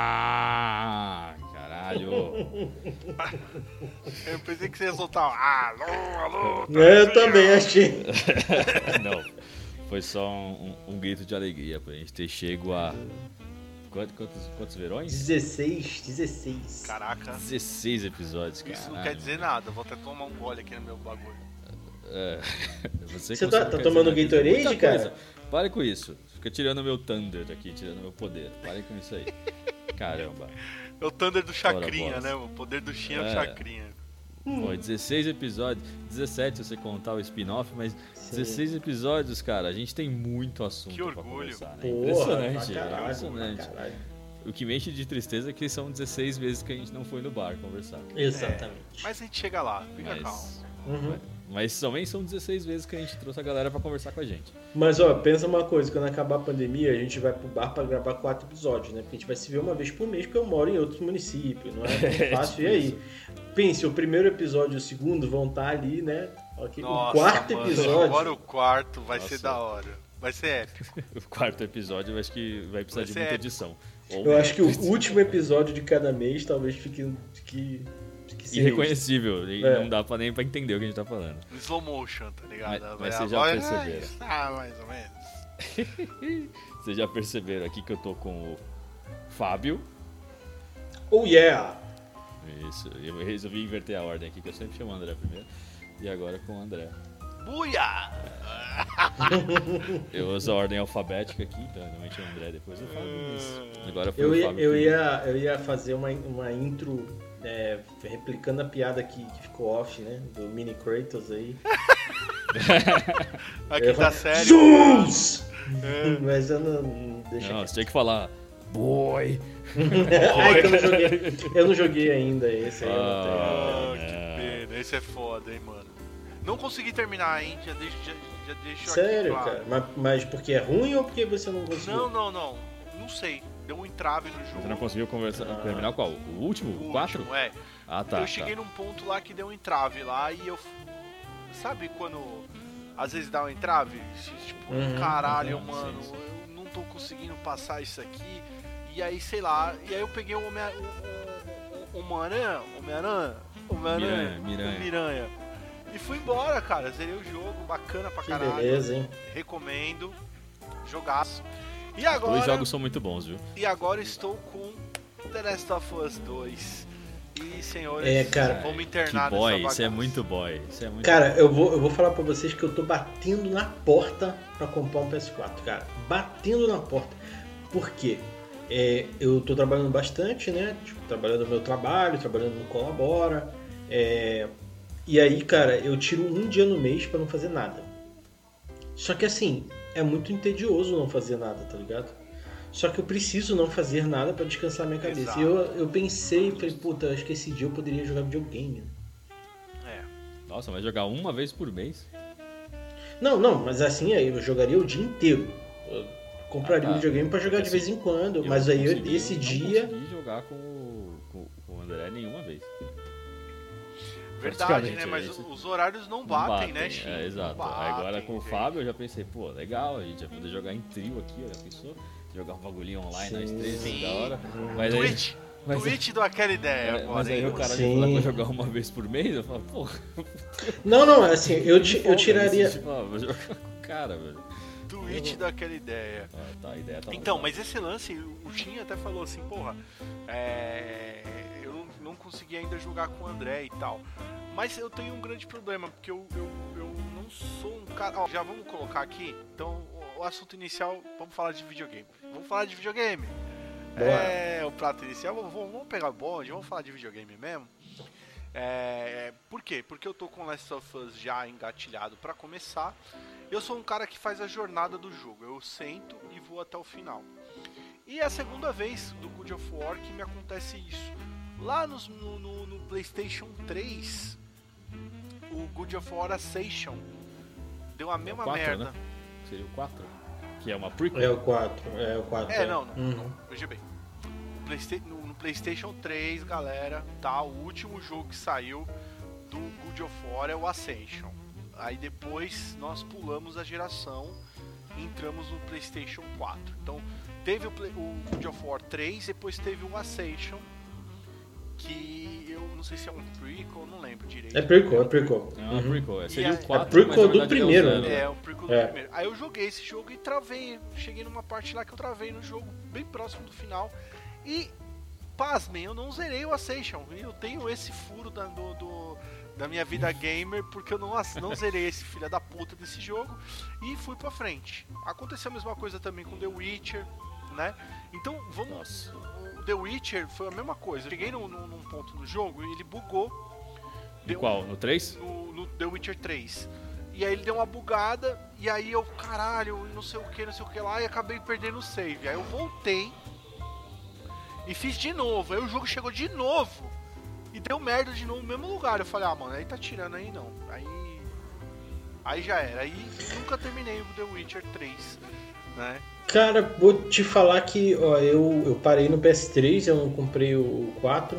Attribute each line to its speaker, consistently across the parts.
Speaker 1: Ah! Caralho!
Speaker 2: Eu pensei que você ia soltar um alô, alô. tá
Speaker 3: Eu também achei.
Speaker 1: Não, foi só um, um grito de alegria pra gente ter chego a. Quantos, quantos, quantos verões?
Speaker 3: 16, 16.
Speaker 2: Caraca,
Speaker 1: 16 episódios, cara.
Speaker 2: isso não quer dizer nada. Vou até tomar um gole aqui no meu bagulho.
Speaker 1: É. Você,
Speaker 3: Você tá- tá tomando Gatorade, cara?
Speaker 1: coisa. Pare com isso. Fica tirando meu Thunder aqui, tirando meu poder. Pare com isso aí. Caramba.
Speaker 2: É o Thunder do Chacrinha, né? O poder do Shin é o
Speaker 1: É.
Speaker 2: Chacrinha.
Speaker 1: Pô, 16 episódios, 17 se você contar o spin-off, mas 16 episódios, cara, a gente tem muito assunto
Speaker 2: Que
Speaker 1: pra
Speaker 2: orgulho.
Speaker 1: conversar, né?
Speaker 3: Porra,
Speaker 1: Impressionante,
Speaker 3: caralho,
Speaker 1: impressionante. O que me enche de tristeza é que são 16 vezes que a gente não foi no bar conversar.
Speaker 3: Exatamente.
Speaker 2: Mas a gente chega lá, fica calmo.
Speaker 1: Mas,
Speaker 3: Uhum.
Speaker 1: Mas também são 16 vezes que a gente trouxe a galera pra conversar com a gente.
Speaker 3: Mas ó, pensa uma coisa, quando acabar a pandemia, a gente vai pro bar pra gravar quatro episódios, né? Porque a gente vai se ver uma vez por mês, porque eu moro em outro município, não é tão fácil.
Speaker 1: tipo
Speaker 3: e aí? Pense, o primeiro episódio e o segundo vão estar ali, né? Ok,
Speaker 2: Nossa,
Speaker 3: o quarto
Speaker 2: mano,
Speaker 3: episódio.
Speaker 2: Agora o quarto vai
Speaker 1: Nossa.
Speaker 2: ser da hora. Vai ser épico.
Speaker 1: O quarto episódio eu acho que vai precisar
Speaker 2: Vai
Speaker 1: de muita
Speaker 2: épico.
Speaker 1: edição. Ou
Speaker 3: Eu acho que o último episódio de cada mês talvez fique. fique, sinistro.
Speaker 1: irreconhecível. E
Speaker 3: É.
Speaker 1: não dá pra nem pra entender o que a gente tá falando.
Speaker 2: Slow motion, tá ligado?
Speaker 1: Mas- mas vocês já
Speaker 2: voz,
Speaker 1: perceberam.
Speaker 2: Ah, mais ou menos.
Speaker 1: Vocês já perceberam aqui que eu tô com o Fábio.
Speaker 3: Oh yeah!
Speaker 1: Isso, eu resolvi inverter a ordem aqui, que eu sempre chamo o André primeiro. E agora com o André.
Speaker 2: Buia!
Speaker 1: Eu uso a ordem alfabética aqui, então normalmente é o André, depois o Fábio. Mas agora foi
Speaker 3: Eu
Speaker 1: o
Speaker 3: ia,
Speaker 1: Fábio.
Speaker 3: eu ia, eu ia fazer uma, uma intro é, replicando a piada que, que ficou off, né? Do Mini Kratos aí. Eu
Speaker 2: Aqui
Speaker 3: ia
Speaker 2: tá
Speaker 3: falar,
Speaker 2: sério.
Speaker 3: Zeus!
Speaker 2: É.
Speaker 3: Mas eu não. não deixa
Speaker 1: Não, você tinha que falar. Boy!
Speaker 3: Ai, que eu não joguei. Eu não joguei ainda esse aí. eu não tenho.
Speaker 2: Ah,
Speaker 1: Ah,
Speaker 2: que
Speaker 1: não.
Speaker 2: pena. Esse é foda, hein, mano. Não consegui terminar, hein? Já deixo, já, já deixo aqui
Speaker 3: Sério,
Speaker 2: claro.
Speaker 3: cara? Mas, mas porque é ruim ou porque você não conseguiu?
Speaker 2: Não, não, não. Não sei. Deu um entrave no jogo.
Speaker 1: Você não conseguiu conversar,
Speaker 3: Ah.
Speaker 1: terminar qual? O último?
Speaker 2: O
Speaker 1: O 4?
Speaker 2: último, É.
Speaker 1: Ah, tá.
Speaker 2: eu cheguei num ponto lá que deu um entrave lá e eu. Sabe quando às vezes dá um entrave? Tipo,
Speaker 3: Uhum,
Speaker 2: caralho,
Speaker 1: uhum,
Speaker 2: mano,
Speaker 1: sim, sim.
Speaker 2: eu não tô conseguindo passar isso aqui. E aí, sei lá, e aí eu peguei o Homem- o- o- o- Homem-Aranha, Homem-Aranha, Homem-Aranha,
Speaker 1: Miranha, Miranha.
Speaker 2: o Miranha. E fui embora, cara. Zerei o jogo, bacana pra
Speaker 3: Que
Speaker 2: caralho.
Speaker 3: beleza, hein?
Speaker 2: Recomendo. Jogaço. E
Speaker 1: Os
Speaker 2: agora,
Speaker 1: dois jogos são muito bons, viu?
Speaker 2: e agora estou com The Last of Us 2. E senhores,
Speaker 3: É, cara.
Speaker 2: vamos
Speaker 1: Que
Speaker 2: internar
Speaker 1: boy,
Speaker 2: nessa
Speaker 1: isso é muito boy. Isso é muito
Speaker 3: Cara, eu vou, eu vou falar pra vocês que eu tô batendo na porta pra comprar um PS4, cara. Batendo na porta. Por quê? É, eu tô trabalhando bastante, né? Tipo, trabalhando no meu trabalho, trabalhando no Colabora. É, e aí, cara, eu tiro um dia no mês pra não fazer nada. Só que assim, é muito entedioso não fazer nada, tá ligado? Só que eu preciso não fazer nada pra descansar minha cabeça.
Speaker 2: Exato.
Speaker 3: E eu, eu pensei, falei, puta, acho que esse dia eu poderia jogar videogame. né?
Speaker 2: É.
Speaker 1: Nossa, vai jogar uma vez por mês?
Speaker 3: Não, não, mas assim aí eu jogaria o dia inteiro. Eu compraria
Speaker 1: Ah,
Speaker 3: um
Speaker 1: tá.
Speaker 3: videogame pra jogar de
Speaker 1: Assim,
Speaker 3: vez em quando,
Speaker 1: Eu
Speaker 3: mas
Speaker 1: não
Speaker 3: aí eu-
Speaker 1: consegui-
Speaker 3: esse
Speaker 1: não
Speaker 3: dia.
Speaker 1: consegui jogar com, o- com, com o André nenhuma vez.
Speaker 2: Verdade, né? Mas
Speaker 1: é isso.
Speaker 2: os horários não
Speaker 1: Não
Speaker 2: batem, né,
Speaker 1: batem,
Speaker 2: Chico?
Speaker 1: É, exato. Aí Agora
Speaker 2: batem,
Speaker 1: com o. Fábio eu já pensei, pô, legal, a gente vai poder jogar em trio aqui, olha, pensou? Jogar um bagulhinho online nós
Speaker 3: Sim.
Speaker 1: três,
Speaker 2: Sim.
Speaker 1: da hora. Mas aí,
Speaker 2: Twitch.
Speaker 1: mas,
Speaker 2: Twitch deu aquela ideia
Speaker 1: é,
Speaker 2: agora,
Speaker 1: mas aí o cara
Speaker 3: Sim.
Speaker 1: me pra jogar uma vez por mês, eu falo, pô,
Speaker 3: Não, não, assim, eu, eu tiraria.
Speaker 1: isso, tipo, ah, vou jogar com o cara, velho.
Speaker 2: Twitch deu aquela ideia.
Speaker 1: Ah, tá, a ideia tá
Speaker 2: Então,
Speaker 1: legal.
Speaker 2: mas esse lance, o Tim até falou assim, porra, é, não, consegui ainda jogar com o André e tal. Mas eu tenho um grande problema, porque eu, eu, eu não sou um cara. Ó, já vamos colocar aqui. Então, o, assunto inicial, vamos falar de videogame. Vamos falar de videogame. É, o prato inicial, vamos, vamos pegar o bonde, vamos falar de videogame mesmo. É, por quê? Porque eu tô com Last of Us já engatilhado pra começar. Eu sou um cara que faz a jornada do jogo. Eu sento e vou até o final. E é a segunda vez do God of War que me acontece isso. Lá nos- no, no- no PlayStation 3, o God of War Ascension deu a mesma
Speaker 1: quatro,
Speaker 2: merda.
Speaker 1: né? Seria o 4, que é uma prequel.
Speaker 3: É o 4, é o 4.
Speaker 2: É, não, não.
Speaker 3: Uhum.
Speaker 2: Veja bem. No, no- no PlayStation 3, galera, tá? O último jogo que saiu do God of War é o Ascension. Aí depois nós pulamos a geração e entramos no PlayStation 4. Então, teve o, Play, o God of War 3, depois teve o Ascension, que eu não sei se é um prequel, não lembro direito.
Speaker 3: É prequel, é prequel.
Speaker 1: É um prequel, é. seria o
Speaker 2: é-
Speaker 1: 4,
Speaker 3: é prequel do
Speaker 1: é
Speaker 3: primeiro, né?
Speaker 2: É, o prequel do
Speaker 3: É.
Speaker 2: primeiro. Aí eu joguei esse jogo e travei. Cheguei numa parte lá que eu travei no jogo, bem próximo do final. E, pasmem, eu não zerei o Ascension. Eu tenho esse furo da, do, do- da minha vida gamer, porque eu não, não zerei esse filho da puta desse jogo. E fui pra frente. Aconteceu a mesma coisa também com The Witcher, né? Então, vamos...
Speaker 1: Nossa.
Speaker 2: O The Witcher foi a mesma coisa. Eu cheguei num, num- ponto no jogo e ele bugou.
Speaker 1: No
Speaker 2: Deu-
Speaker 1: qual? No 3?
Speaker 2: no, no The Witcher 3. E aí ele deu uma bugada, e aí eu, caralho, não sei o que, não sei o que lá, e acabei perdendo o save. Aí eu voltei e fiz de novo. Aí o jogo chegou de novo e deu merda de novo no mesmo lugar. Eu falei, ah, mano, aí tá tirando aí não. Aí. Aí já era. Aí nunca terminei o The Witcher 3, né?
Speaker 3: Cara, vou te falar que ó, eu, eu parei no PS3, eu não comprei o 4,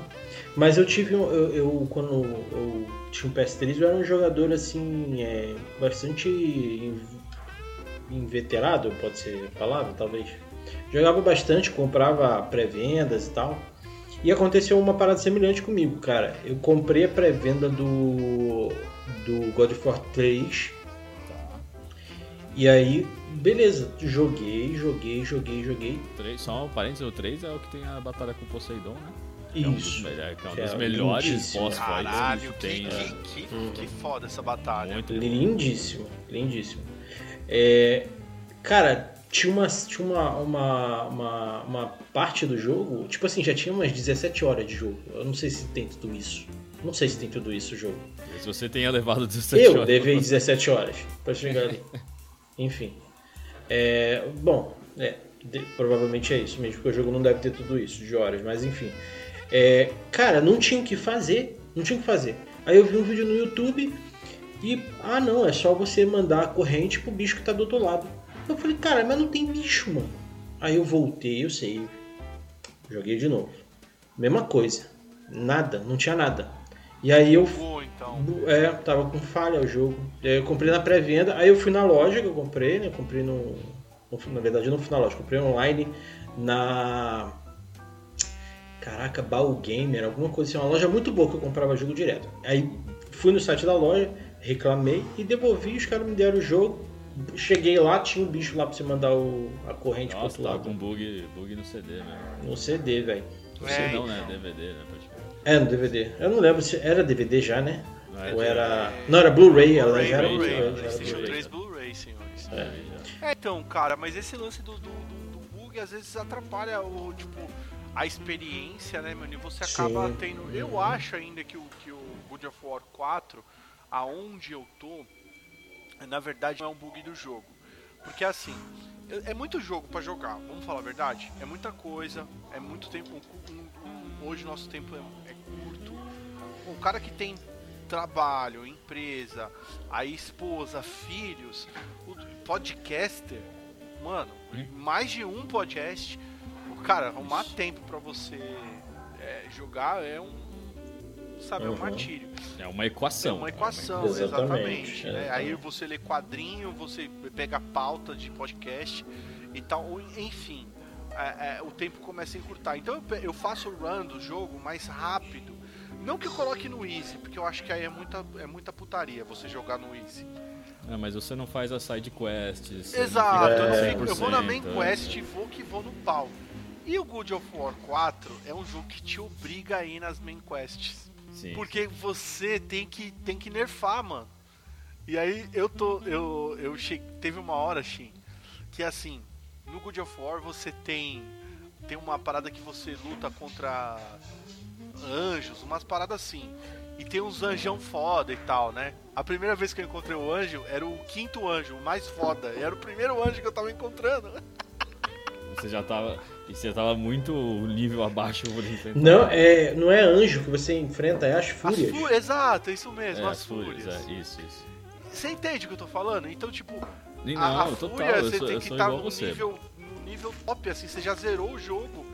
Speaker 3: mas eu tive um. Eu, eu- quando eu tinha um PS3, eu era um jogador assim, é, bastante in- inveterado, pode ser a palavra, talvez. Jogava bastante, comprava pré-vendas e tal. E aconteceu uma parada semelhante comigo, cara. Eu comprei a pré-venda do, do God of War 3. E aí, beleza, joguei, joguei, joguei, joguei.
Speaker 1: 3, só um parênteses, o 3 é o que tem a batalha com o Poseidon, né? É um dos,
Speaker 3: Isso.
Speaker 1: melhor- que é um dos
Speaker 3: é
Speaker 1: melhores boss fights
Speaker 2: Caralho,
Speaker 1: que
Speaker 2: que,
Speaker 1: tem. né?
Speaker 2: que, que, que foda essa batalha.
Speaker 1: Muito
Speaker 3: Lindíssimo, lindíssimo. É, cara, tinha, uma, tinha uma, uma, uma, uma parte do jogo, tipo assim, já tinha umas 17 horas de jogo. Eu não sei se tem tudo isso. Não sei se tem tudo isso o jogo.
Speaker 1: Se você tenha levado 17
Speaker 3: Eu
Speaker 1: horas.
Speaker 3: levei 17 horas pra chegar ali. Enfim. É, bom, é, de- provavelmente é isso mesmo, porque o jogo não deve ter tudo isso de horas, mas enfim. É, cara, não tinha o que fazer. Não tinha o que fazer. Aí eu vi um vídeo no YouTube e. Ah não, é só você mandar a corrente pro bicho que tá do outro lado. Eu falei, cara, mas não tem bicho, mano. Aí eu voltei, eu sei. Joguei de novo. Mesma coisa. Nada, não tinha nada. E aí eu
Speaker 2: Bugou, então.
Speaker 3: é, tava com falha o jogo. E aí eu comprei na pré-venda, aí eu fui na loja que eu comprei, né? Comprei no. no- Na verdade eu não fui na loja, comprei online na. Caraca, Baú Gamer, alguma coisa assim, uma loja muito boa que eu comprava jogo direto. Aí fui no site da loja, reclamei e devolvi, os caras me deram o jogo. Cheguei lá, tinha um bicho lá pra você mandar o, a corrente pro
Speaker 1: Nossa,
Speaker 3: outro
Speaker 1: tava
Speaker 3: lado.
Speaker 1: com bug, bug no CD mesmo.
Speaker 3: No CD, velho.
Speaker 1: No
Speaker 2: É,
Speaker 1: CD não,
Speaker 2: então.
Speaker 1: né? DVD, né? Pode
Speaker 3: É, no DVD. Eu não lembro se era DVD já, né?
Speaker 1: Não é
Speaker 3: Ou era. Não, era Blu-ray, ela
Speaker 2: Blu-ray,
Speaker 3: já era
Speaker 2: Blu-ray, PlayStation
Speaker 3: Blu-ray.
Speaker 2: 3 Blu-ray, senhores.
Speaker 3: É.
Speaker 2: É, então, cara, mas esse lance do, do, do- do bug às vezes atrapalha o, tipo, a experiência, né, mano? E você acaba
Speaker 3: Sim.
Speaker 2: tendo. Eu acho ainda que o, que o God of War 4, aonde eu tô, na verdade não é um bug do jogo. Porque assim, é é muito jogo pra jogar, vamos falar a verdade? É muita coisa, é muito tempo. um- um- hoje nosso tempo é, é curto. O cara que tem trabalho, empresa, a esposa, filhos, o podcaster, mano,
Speaker 1: Hum.
Speaker 2: mais de um podcast, o cara, arrumar tempo pra você é, jogar é um, sabe, é um
Speaker 3: Uhum.
Speaker 2: martírio.
Speaker 1: É uma equação.
Speaker 2: É uma equação,
Speaker 3: Exatamente,
Speaker 2: exatamente. né?
Speaker 3: é.
Speaker 2: Aí você lê quadrinho, você pega pauta de podcast e tal, enfim. É, é, o tempo começa a encurtar. Então eu, eu faço o run do jogo mais rápido. Não que eu coloque no easy, porque eu acho que aí é muita, é muita putaria você jogar no easy.
Speaker 1: É, mas você não faz as side quests.
Speaker 2: Exato, eu, fico- eu vou na
Speaker 1: 100%,
Speaker 2: main quest e vou que vou no pau. E o God of War 4 é um jogo que te obriga a ir nas main quests.
Speaker 1: Sim.
Speaker 2: Porque você tem que, tem que nerfar, mano. E aí eu tô. Eu, eu cheguei, teve uma hora, Shin, que assim, no God of War você tem. Tem uma parada que você luta contra anjos, umas paradas assim. E tem uns anjão foda e tal, né? A primeira vez que eu encontrei o anjo era o quinto anjo, o mais foda. Era o primeiro anjo que eu tava encontrando.
Speaker 1: Você já tava. E você tava muito nível abaixo por enfrentar.
Speaker 3: Não é, não é anjo que você enfrenta, é as
Speaker 2: As
Speaker 3: fúrias.
Speaker 2: fu- Exato, é isso mesmo,
Speaker 1: É,
Speaker 2: as, fúrias.
Speaker 1: é, isso, isso.
Speaker 2: Você entende o que eu tô falando? Então, tipo,
Speaker 1: E
Speaker 2: a,
Speaker 1: Não,
Speaker 2: a
Speaker 1: total,
Speaker 2: fúria
Speaker 1: eu
Speaker 2: você
Speaker 1: sou,
Speaker 2: tem
Speaker 1: eu
Speaker 2: que
Speaker 1: sou
Speaker 2: estar no
Speaker 1: você.
Speaker 2: nível, no nível top, assim, você já zerou o jogo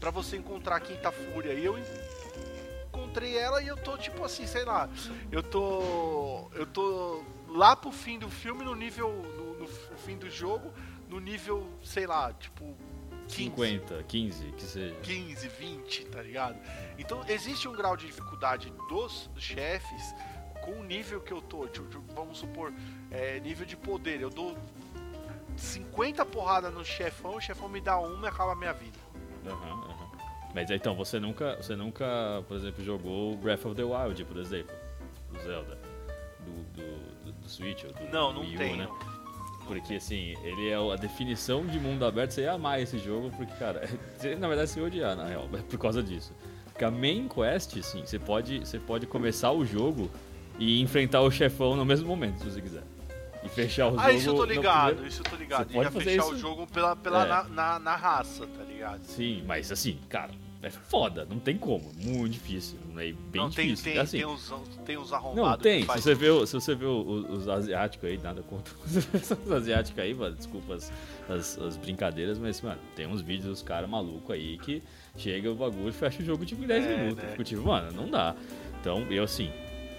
Speaker 2: pra você encontrar a quinta fúria. E eu encontrei ela e eu tô tipo assim, sei lá, eu tô. Eu tô lá pro fim do filme no nível. No, no fim fim do jogo no nível, sei lá, tipo
Speaker 1: 15. 50, 15, que seja.
Speaker 2: 15, 20, tá ligado? Então existe um grau de dificuldade dos chefes com o nível que eu tô. Tipo, vamos supor, é, nível de poder. Eu dou 50 porradas no chefão, o chefão me dá uma e acaba a minha vida.
Speaker 1: Uhum, uhum. Mas então, você nunca, você nunca, por exemplo, jogou Breath of the Wild, por exemplo, do Zelda, do, do, do, Switch ou do
Speaker 2: Não, não
Speaker 1: Wii
Speaker 2: tenho.
Speaker 1: né? Porque assim, ele é a definição de mundo aberto, você ia amar esse jogo, porque, cara, você, na verdade você ia odiar, na real, por causa disso. Porque a main quest, sim, você pode, você pode começar o jogo e enfrentar o chefão no mesmo momento, se você quiser. E fechar o jogo.
Speaker 2: Ah, isso eu tô ligado,
Speaker 1: primeiro...
Speaker 2: isso eu tô ligado.
Speaker 1: Você
Speaker 2: E já fechar
Speaker 1: fazer
Speaker 2: o
Speaker 1: isso?
Speaker 2: jogo pela, pela
Speaker 1: É.
Speaker 2: na, na, na raça, tá ligado?
Speaker 1: Sim, mas assim, cara, é foda, não tem como, muito difícil, é bem
Speaker 2: não, tem,
Speaker 1: difícil.
Speaker 2: tem,
Speaker 1: assim,
Speaker 2: tem, uns, tem uns arrombados.
Speaker 1: Não, tem. Se você vê, se você vê o- os, asiáticos aí, nada contra os asiáticos aí, mano, desculpa as, as- as brincadeiras, mas, mano, tem uns vídeos dos caras malucos aí que chega o bagulho e fecha o jogo tipo em 10
Speaker 2: É,
Speaker 1: minutos.
Speaker 2: né?
Speaker 1: Fico tipo, mano, não dá. Então, eu assim.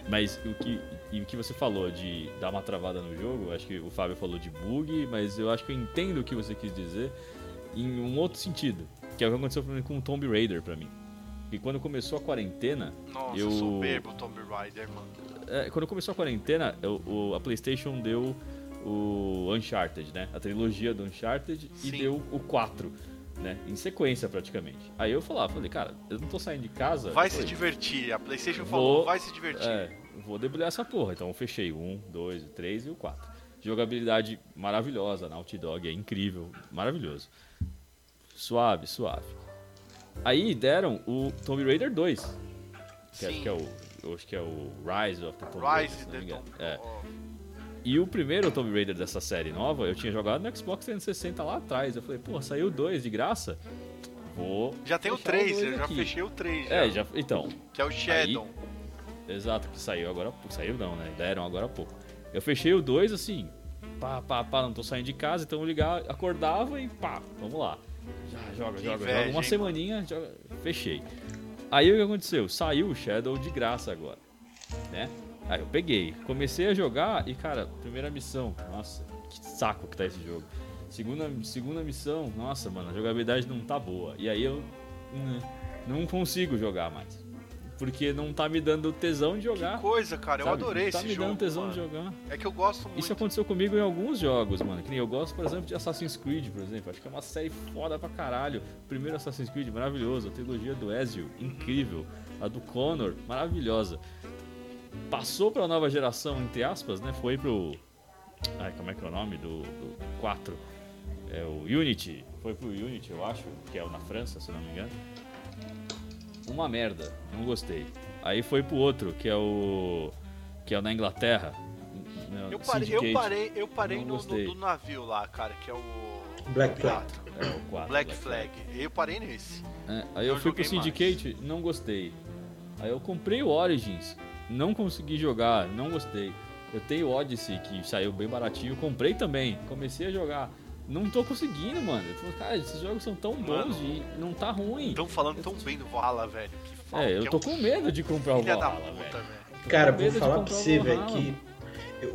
Speaker 1: Mas o que, e o que você falou de dar uma travada no jogo, acho que o Fábio falou de bug, mas eu acho que eu entendo o que você quis dizer em um outro sentido. Que é o que aconteceu com o Tomb Raider pra mim. E quando começou a quarentena,
Speaker 2: Nossa,
Speaker 1: eu-
Speaker 2: soberbo Tomb Raider, mano.
Speaker 1: é, quando começou a quarentena, eu- o- a PlayStation deu o Uncharted, né? A trilogia do Uncharted e
Speaker 2: Sim.
Speaker 1: deu o 4, né? Em sequência praticamente. Aí eu falava, falei, cara, eu não tô saindo de casa.
Speaker 2: Vai se divertir. A PlayStation
Speaker 1: Vou-
Speaker 2: falou, vai se divertir.
Speaker 1: É, vou debulhar essa porra. Então eu fechei o 1, 2, o 3 e o 4. Jogabilidade maravilhosa, Naughty Dog é incrível, maravilhoso. Suave, suave. Aí deram o Tomb Raider 2, que acho que é o acho que é o Rise of the Tomb Raider,
Speaker 2: Rise
Speaker 1: engano.
Speaker 2: Tomb
Speaker 1: É. E o primeiro Tomb Raider dessa série nova, eu tinha jogado no Xbox 360 lá atrás. Eu falei, pô, saiu dois de graça? Vou.
Speaker 2: Já tem o
Speaker 1: fechar
Speaker 2: 3,
Speaker 1: dois
Speaker 2: eu já
Speaker 1: aqui.
Speaker 2: fechei o 3.
Speaker 1: É, já. Então,
Speaker 2: Que é o Shadow.
Speaker 1: Exato, que saiu agora há pouco. Saiu não, né? Deram agora há pouco. Eu fechei o 2 assim, pá, pá, pá, não tô saindo de casa, então eu ligar, acordava e pá, vamos lá. Já, joga,
Speaker 2: Que
Speaker 1: joga,
Speaker 2: inveja,
Speaker 1: joga. Uma
Speaker 2: hein,
Speaker 1: semaninha, joga, fechei. Aí o que aconteceu? Saiu o Shadow de graça agora, né? Aí eu peguei, comecei a jogar e, cara, primeira missão, nossa, que saco que tá esse jogo. Segunda, segunda missão, nossa, mano, a jogabilidade não tá boa. E aí eu hum, não consigo jogar mais. Porque não tá me dando tesão de jogar.
Speaker 2: Coisa, cara, eu
Speaker 1: sabe?
Speaker 2: adorei
Speaker 1: não tá
Speaker 2: esse
Speaker 1: me
Speaker 2: jogo.
Speaker 1: dando tesão
Speaker 2: mano.
Speaker 1: de jogar.
Speaker 2: É que eu gosto muito.
Speaker 1: Isso aconteceu comigo em alguns jogos, mano. Que nem eu gosto, por exemplo, de Assassin's Creed, por exemplo. Acho que é uma série foda pra caralho. O primeiro Assassin's Creed, maravilhoso. A trilogia do Ezio, incrível. A do Connor, maravilhosa. Passou pra nova geração, entre aspas, né? Foi pro. Ai, como é que é o nome do, do 4? É o Unity. Foi pro Unity, eu acho, que é o na França, se não me engano. Uma merda, não gostei. Aí foi pro outro, que é o. que é o na Inglaterra.
Speaker 2: Eu parei, eu parei, eu parei no, no- navio lá, cara, que é o.
Speaker 3: Black Flag.
Speaker 1: É, o 4.
Speaker 2: Black Flag. Eu parei nesse.
Speaker 1: É, aí eu
Speaker 2: Não
Speaker 1: fui pro Syndicate, não gostei. Aí eu comprei o Origins, não consegui jogar, não gostei. Eu tenho o Odyssey, que saiu bem baratinho, comprei também, comecei a jogar. Não tô conseguindo, mano. Tô, cara, esses jogos são tão
Speaker 2: Mano.
Speaker 1: bons e não tá ruim.
Speaker 2: Estão falando tão bem do Valhalla, velho. Fala,
Speaker 1: É, eu tô
Speaker 2: um
Speaker 1: com medo de comprar o
Speaker 2: Filha da
Speaker 1: Valhalla,
Speaker 2: puta,
Speaker 1: velho.
Speaker 2: velho.
Speaker 3: Cara, vou falar pra
Speaker 1: o
Speaker 3: você, velho, que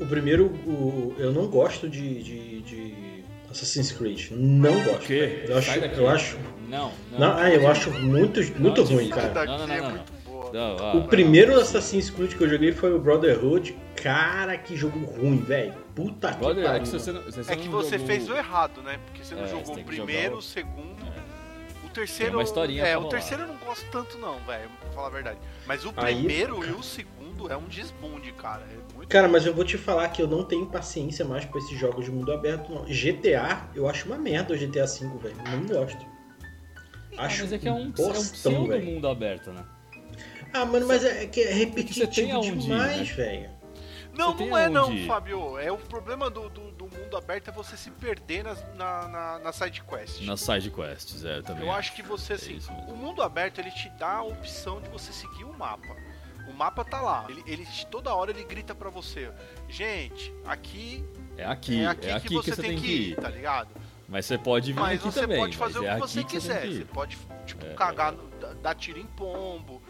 Speaker 3: o primeiro, o, eu não gosto de, de, de Assassin's Creed. Não gosto.
Speaker 1: quê?
Speaker 3: velho. Eu acho, eu acho,
Speaker 1: Não, não.
Speaker 3: não, ah, eu acho muito, muito
Speaker 1: Não,
Speaker 3: ruim, cara.
Speaker 1: Não, não, não,
Speaker 2: é
Speaker 1: não. Não, ah,
Speaker 3: O primeiro Assassin's Creed que eu joguei foi o Brotherhood. Cara, que jogo ruim, velho. Puta que
Speaker 1: Brother, é
Speaker 3: pariu.
Speaker 1: que você não, você
Speaker 2: É que você
Speaker 1: jogou-
Speaker 2: fez o errado, né? Porque você não
Speaker 1: É, você
Speaker 2: jogou
Speaker 1: tem
Speaker 2: o primeiro,
Speaker 1: jogar o-
Speaker 2: o segundo.
Speaker 1: É.
Speaker 2: O terceiro.
Speaker 1: Tem uma historinha
Speaker 2: é, o terceiro eu não gosto tanto, não, velho. Pra falar a verdade. Mas o
Speaker 3: Aí-
Speaker 2: primeiro e o segundo é um desbunde, cara. É muito
Speaker 3: Cara, mas eu vou te falar que eu não tenho paciência mais pra esses jogos de mundo aberto, não. GTA, eu acho uma merda o GTA V, velho. Não gosto.
Speaker 1: Ah,
Speaker 3: Acho
Speaker 1: mas é que é um, é um
Speaker 3: bostão,
Speaker 1: pseudo
Speaker 3: velho.
Speaker 1: mundo aberto, né?
Speaker 3: Ah, mano, mas é, é que é
Speaker 1: você tem
Speaker 3: repetitivo
Speaker 1: ir,
Speaker 3: demais,
Speaker 1: né?
Speaker 3: velho.
Speaker 2: Não,
Speaker 1: Você
Speaker 2: não é não,
Speaker 1: ir?
Speaker 2: Fábio. É o problema do, do, do mundo aberto é você se perder nas, na, na, na side quest.
Speaker 1: Nas side quests, é, eu também.
Speaker 2: Eu acho que você, assim,
Speaker 1: isso mesmo.
Speaker 2: o mundo aberto ele te dá a opção de você seguir o mapa. O mapa tá lá. Ele, ele toda hora ele grita pra você, gente, aqui
Speaker 1: É aqui,
Speaker 2: é aqui,
Speaker 1: é aqui
Speaker 2: que você tem que ir, tá ligado?
Speaker 1: Mas você pode vir
Speaker 2: Mas
Speaker 1: aqui
Speaker 2: você
Speaker 1: também.
Speaker 2: pode fazer
Speaker 1: mas
Speaker 2: o
Speaker 1: é
Speaker 2: que você quiser.
Speaker 1: que
Speaker 2: Você
Speaker 1: ir.
Speaker 2: pode, tipo,
Speaker 1: É,
Speaker 2: cagar, dar- dar tiro em pombo.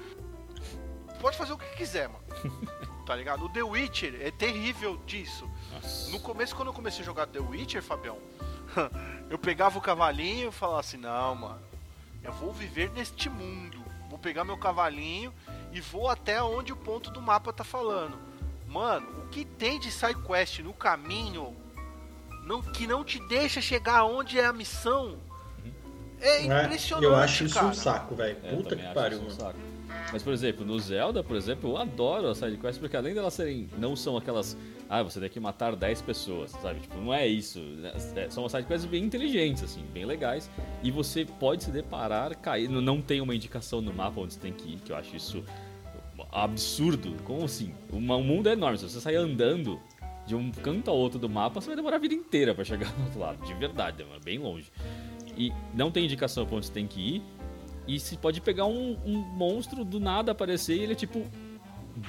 Speaker 2: Pode fazer o que quiser, mano. tá ligado? O The Witcher é terrível disso.
Speaker 1: Nossa.
Speaker 2: No começo, quando eu comecei a jogar The Witcher, Fabião, eu pegava o cavalinho e falava assim, não, mano, eu vou viver neste mundo. Vou pegar meu cavalinho e vou até onde o ponto do mapa tá falando. Mano, o que tem de side quest no caminho não, que não te deixa chegar onde é a missão é
Speaker 3: Né?
Speaker 2: impressionante,
Speaker 3: Eu acho isso
Speaker 2: cara.
Speaker 3: um saco, velho.
Speaker 1: É,
Speaker 3: Puta que
Speaker 1: acho
Speaker 3: pariu,
Speaker 1: isso um
Speaker 3: mano.
Speaker 1: Mas, por exemplo, no Zelda, por exemplo, eu adoro as sidequests, porque além delas serem. Não são aquelas. Ah, você tem que matar 10 pessoas, sabe? Tipo, não é isso. né? É, São sidequests bem inteligentes, assim, bem legais. E você pode se deparar, cair. Não- tem uma indicação no mapa onde você tem que ir, que eu acho isso absurdo. Como assim? O mundo é enorme. Se você sair andando de um canto ao outro do mapa, você vai demorar a vida inteira pra chegar do outro lado. De verdade, demora bem longe. E não tem indicação pra onde você tem que ir. E se pode pegar um, um monstro do nada aparecer e ele é tipo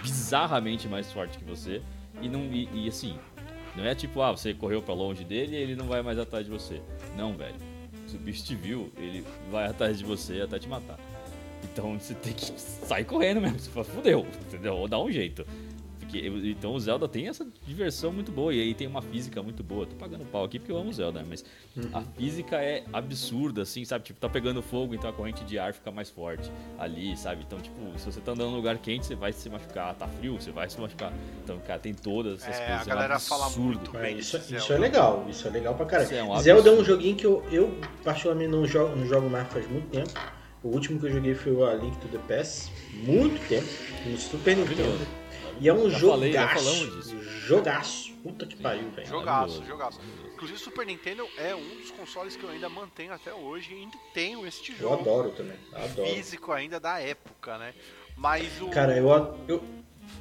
Speaker 1: bizarramente mais forte que você. E não e, e, assim, não é tipo, ah, você correu pra longe dele e ele não vai mais atrás de você. Não, velho. Se o bicho te viu, ele vai atrás de você até te matar. Então você tem que sair correndo mesmo. Você fala, fudeu, entendeu? Ou dá um jeito. Porque, então o Zelda tem essa diversão muito boa. E aí tem uma física muito boa. Tô pagando pau aqui porque eu amo o Zelda, né? mas a física é absurda, assim, sabe? Tipo, tá pegando fogo, então a corrente de ar fica mais forte ali, sabe? Então, tipo, se você tá andando num lugar quente, você vai se machucar. Tá frio, você vai se machucar. Então, cara, tem todas essas
Speaker 2: É,
Speaker 1: coisas.
Speaker 2: a galera
Speaker 1: é um
Speaker 2: fala
Speaker 1: absurdo.
Speaker 2: muito.
Speaker 3: É, isso,
Speaker 2: Zelda.
Speaker 3: isso é legal, isso é legal pra caralho.
Speaker 1: É um
Speaker 3: Zelda é um joguinho que eu, eu particularmente não jogo, não jogo mais faz muito tempo. O último que eu joguei foi o A Link to the Past, muito tempo, no Super Nintendo. E é um
Speaker 1: Já
Speaker 3: jogaço,
Speaker 1: falei, já falamos disso.
Speaker 3: jogaço. Puta que pariu, velho.
Speaker 2: Jogaço, jogaço. Inclusive o Super Nintendo é um dos consoles que eu ainda mantenho até hoje e ainda tenho este
Speaker 3: Eu
Speaker 2: jogo
Speaker 3: adoro também, adoro.
Speaker 2: físico ainda da época, né? Mas o.
Speaker 3: Cara, eu, eu,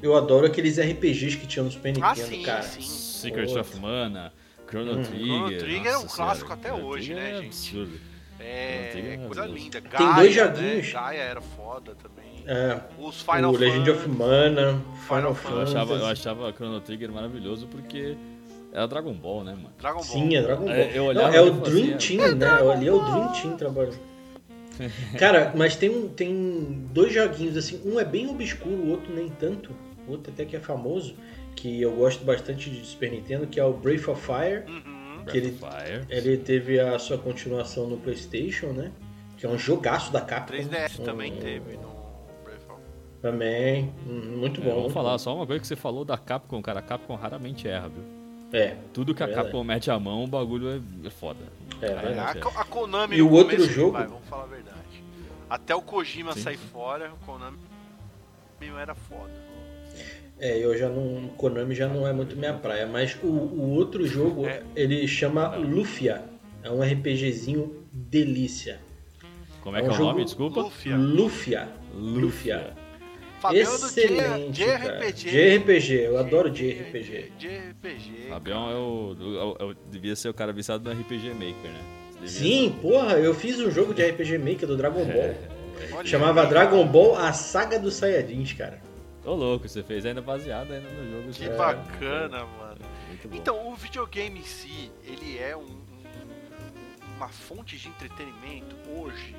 Speaker 3: eu adoro aqueles RPGs que tinha no Super
Speaker 2: Ah,
Speaker 3: Nintendo,
Speaker 2: sim,
Speaker 3: cara.
Speaker 2: sim.
Speaker 1: Secret
Speaker 3: Puta.
Speaker 1: of Mana, Chrono
Speaker 3: Hum.
Speaker 1: Trigger.
Speaker 2: Chrono Trigger é um clássico até
Speaker 1: Chrono
Speaker 2: hoje,
Speaker 1: Trigger
Speaker 2: né,
Speaker 1: é
Speaker 2: gente?
Speaker 1: absurdo.
Speaker 2: É,
Speaker 1: é
Speaker 2: coisa linda.
Speaker 3: Tem dois
Speaker 2: Gaia,
Speaker 3: joguinhos.
Speaker 2: Né? Gaia era foda também.
Speaker 3: É,
Speaker 2: Os Final
Speaker 3: o Legend of. Mana,
Speaker 2: Final
Speaker 3: Final
Speaker 1: Eu
Speaker 2: Fantasy.
Speaker 1: achava, eu achava Chrono Trigger maravilhoso porque era Dragon Ball, né, mano?
Speaker 2: Dragon Ball.
Speaker 3: Sim, é Dragon Ball.
Speaker 1: É, eu
Speaker 3: Não,
Speaker 1: olhava
Speaker 3: é
Speaker 1: e
Speaker 3: o Dream Team, né? Ali é o Dream Team trabalhando. Cara, mas tem, um- tem dois joguinhos assim, um é bem obscuro, o outro nem tanto. O outro até que é famoso, que eu gosto bastante de Super Nintendo, que é o Breath of Fire.
Speaker 2: Uhum.
Speaker 3: Que ele-
Speaker 1: Fire.
Speaker 3: Ele teve a sua continuação no PlayStation, né? Que é um jogaço da Capcom.
Speaker 2: 3DS
Speaker 3: Um-
Speaker 2: também teve of
Speaker 3: Também, hum, muito
Speaker 1: É,
Speaker 3: bom.
Speaker 1: vamos
Speaker 3: muito
Speaker 1: falar
Speaker 3: bom.
Speaker 1: só uma coisa que você falou da Capcom, cara. A Capcom raramente erra, viu?
Speaker 3: É,
Speaker 1: Tudo que a
Speaker 3: É verdade.
Speaker 1: Capcom mete a mão, o bagulho é, é foda.
Speaker 3: É verdade.
Speaker 2: A, a Konami
Speaker 3: E o outro
Speaker 2: começo,
Speaker 3: jogo?
Speaker 2: vai, vamos falar a verdade. Até o Kojima
Speaker 1: Sim,
Speaker 2: sair
Speaker 1: sim.
Speaker 2: fora, o Konami era foda.
Speaker 3: É, eu já não. Konami já não é muito minha praia, mas o, o outro jogo
Speaker 2: É.
Speaker 3: ele chama
Speaker 1: Não.
Speaker 3: Lufia. É um RPGzinho delícia.
Speaker 1: Como é
Speaker 3: É
Speaker 1: que
Speaker 3: um
Speaker 1: é o nome?
Speaker 3: jogo-
Speaker 1: Desculpa?
Speaker 2: Lufia.
Speaker 3: Lufia.
Speaker 1: Lufia.
Speaker 2: Fabiano do
Speaker 3: Excelente,
Speaker 2: de,
Speaker 3: cara.
Speaker 2: RPG.
Speaker 3: JRPG, eu adoro JRPG.
Speaker 2: De RPG.
Speaker 1: Fabião é o, o- o- devia ser o cara viciado no RPG Maker, né? Devia
Speaker 3: Sim, porra, eu fiz um jogo de RPG Maker do Dragon
Speaker 1: ser.
Speaker 3: Ball.
Speaker 1: É,
Speaker 3: Chamava Dragon Ball A Saga dos Saiyajins, cara.
Speaker 1: Ô louco, você fez ainda baseado ainda no jogo.
Speaker 2: Que
Speaker 1: É,
Speaker 2: bacana, mano.
Speaker 1: Muito bom.
Speaker 2: Então, o videogame em si, ele é um- um- uma fonte de entretenimento hoje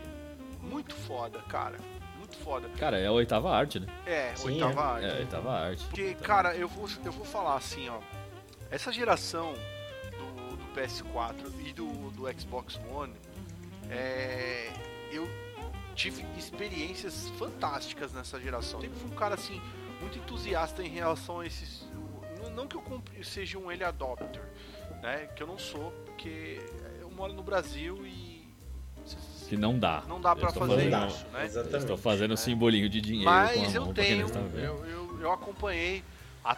Speaker 2: muito foda, cara. Muito foda.
Speaker 1: Cara, é a oitava arte, né?
Speaker 2: É,
Speaker 3: Sim,
Speaker 2: oitava
Speaker 3: é.
Speaker 2: arte.
Speaker 1: É a oitava arte.
Speaker 2: Porque,
Speaker 1: Então,
Speaker 2: cara, eu vou, eu vou falar assim, ó. Essa geração do, do PS4 e do, do Xbox One, é, eu tive experiências fantásticas nessa geração. Sempre fui um cara, assim, muito entusiasta em relação a esses... não- que eu seja um early adopter, né? Que eu não sou, porque eu moro no Brasil e...
Speaker 1: Que não dá.
Speaker 2: Não dá
Speaker 1: estou
Speaker 2: fazer
Speaker 1: fazendo-
Speaker 2: isso, né?
Speaker 3: Exatamente.
Speaker 1: estou fazendo um simbolinho de dinheiro com a
Speaker 2: Mas
Speaker 1: mão
Speaker 2: eu
Speaker 1: pra quem
Speaker 2: tenho,
Speaker 1: vendo.
Speaker 2: eu, eu, eu acompanhei, a-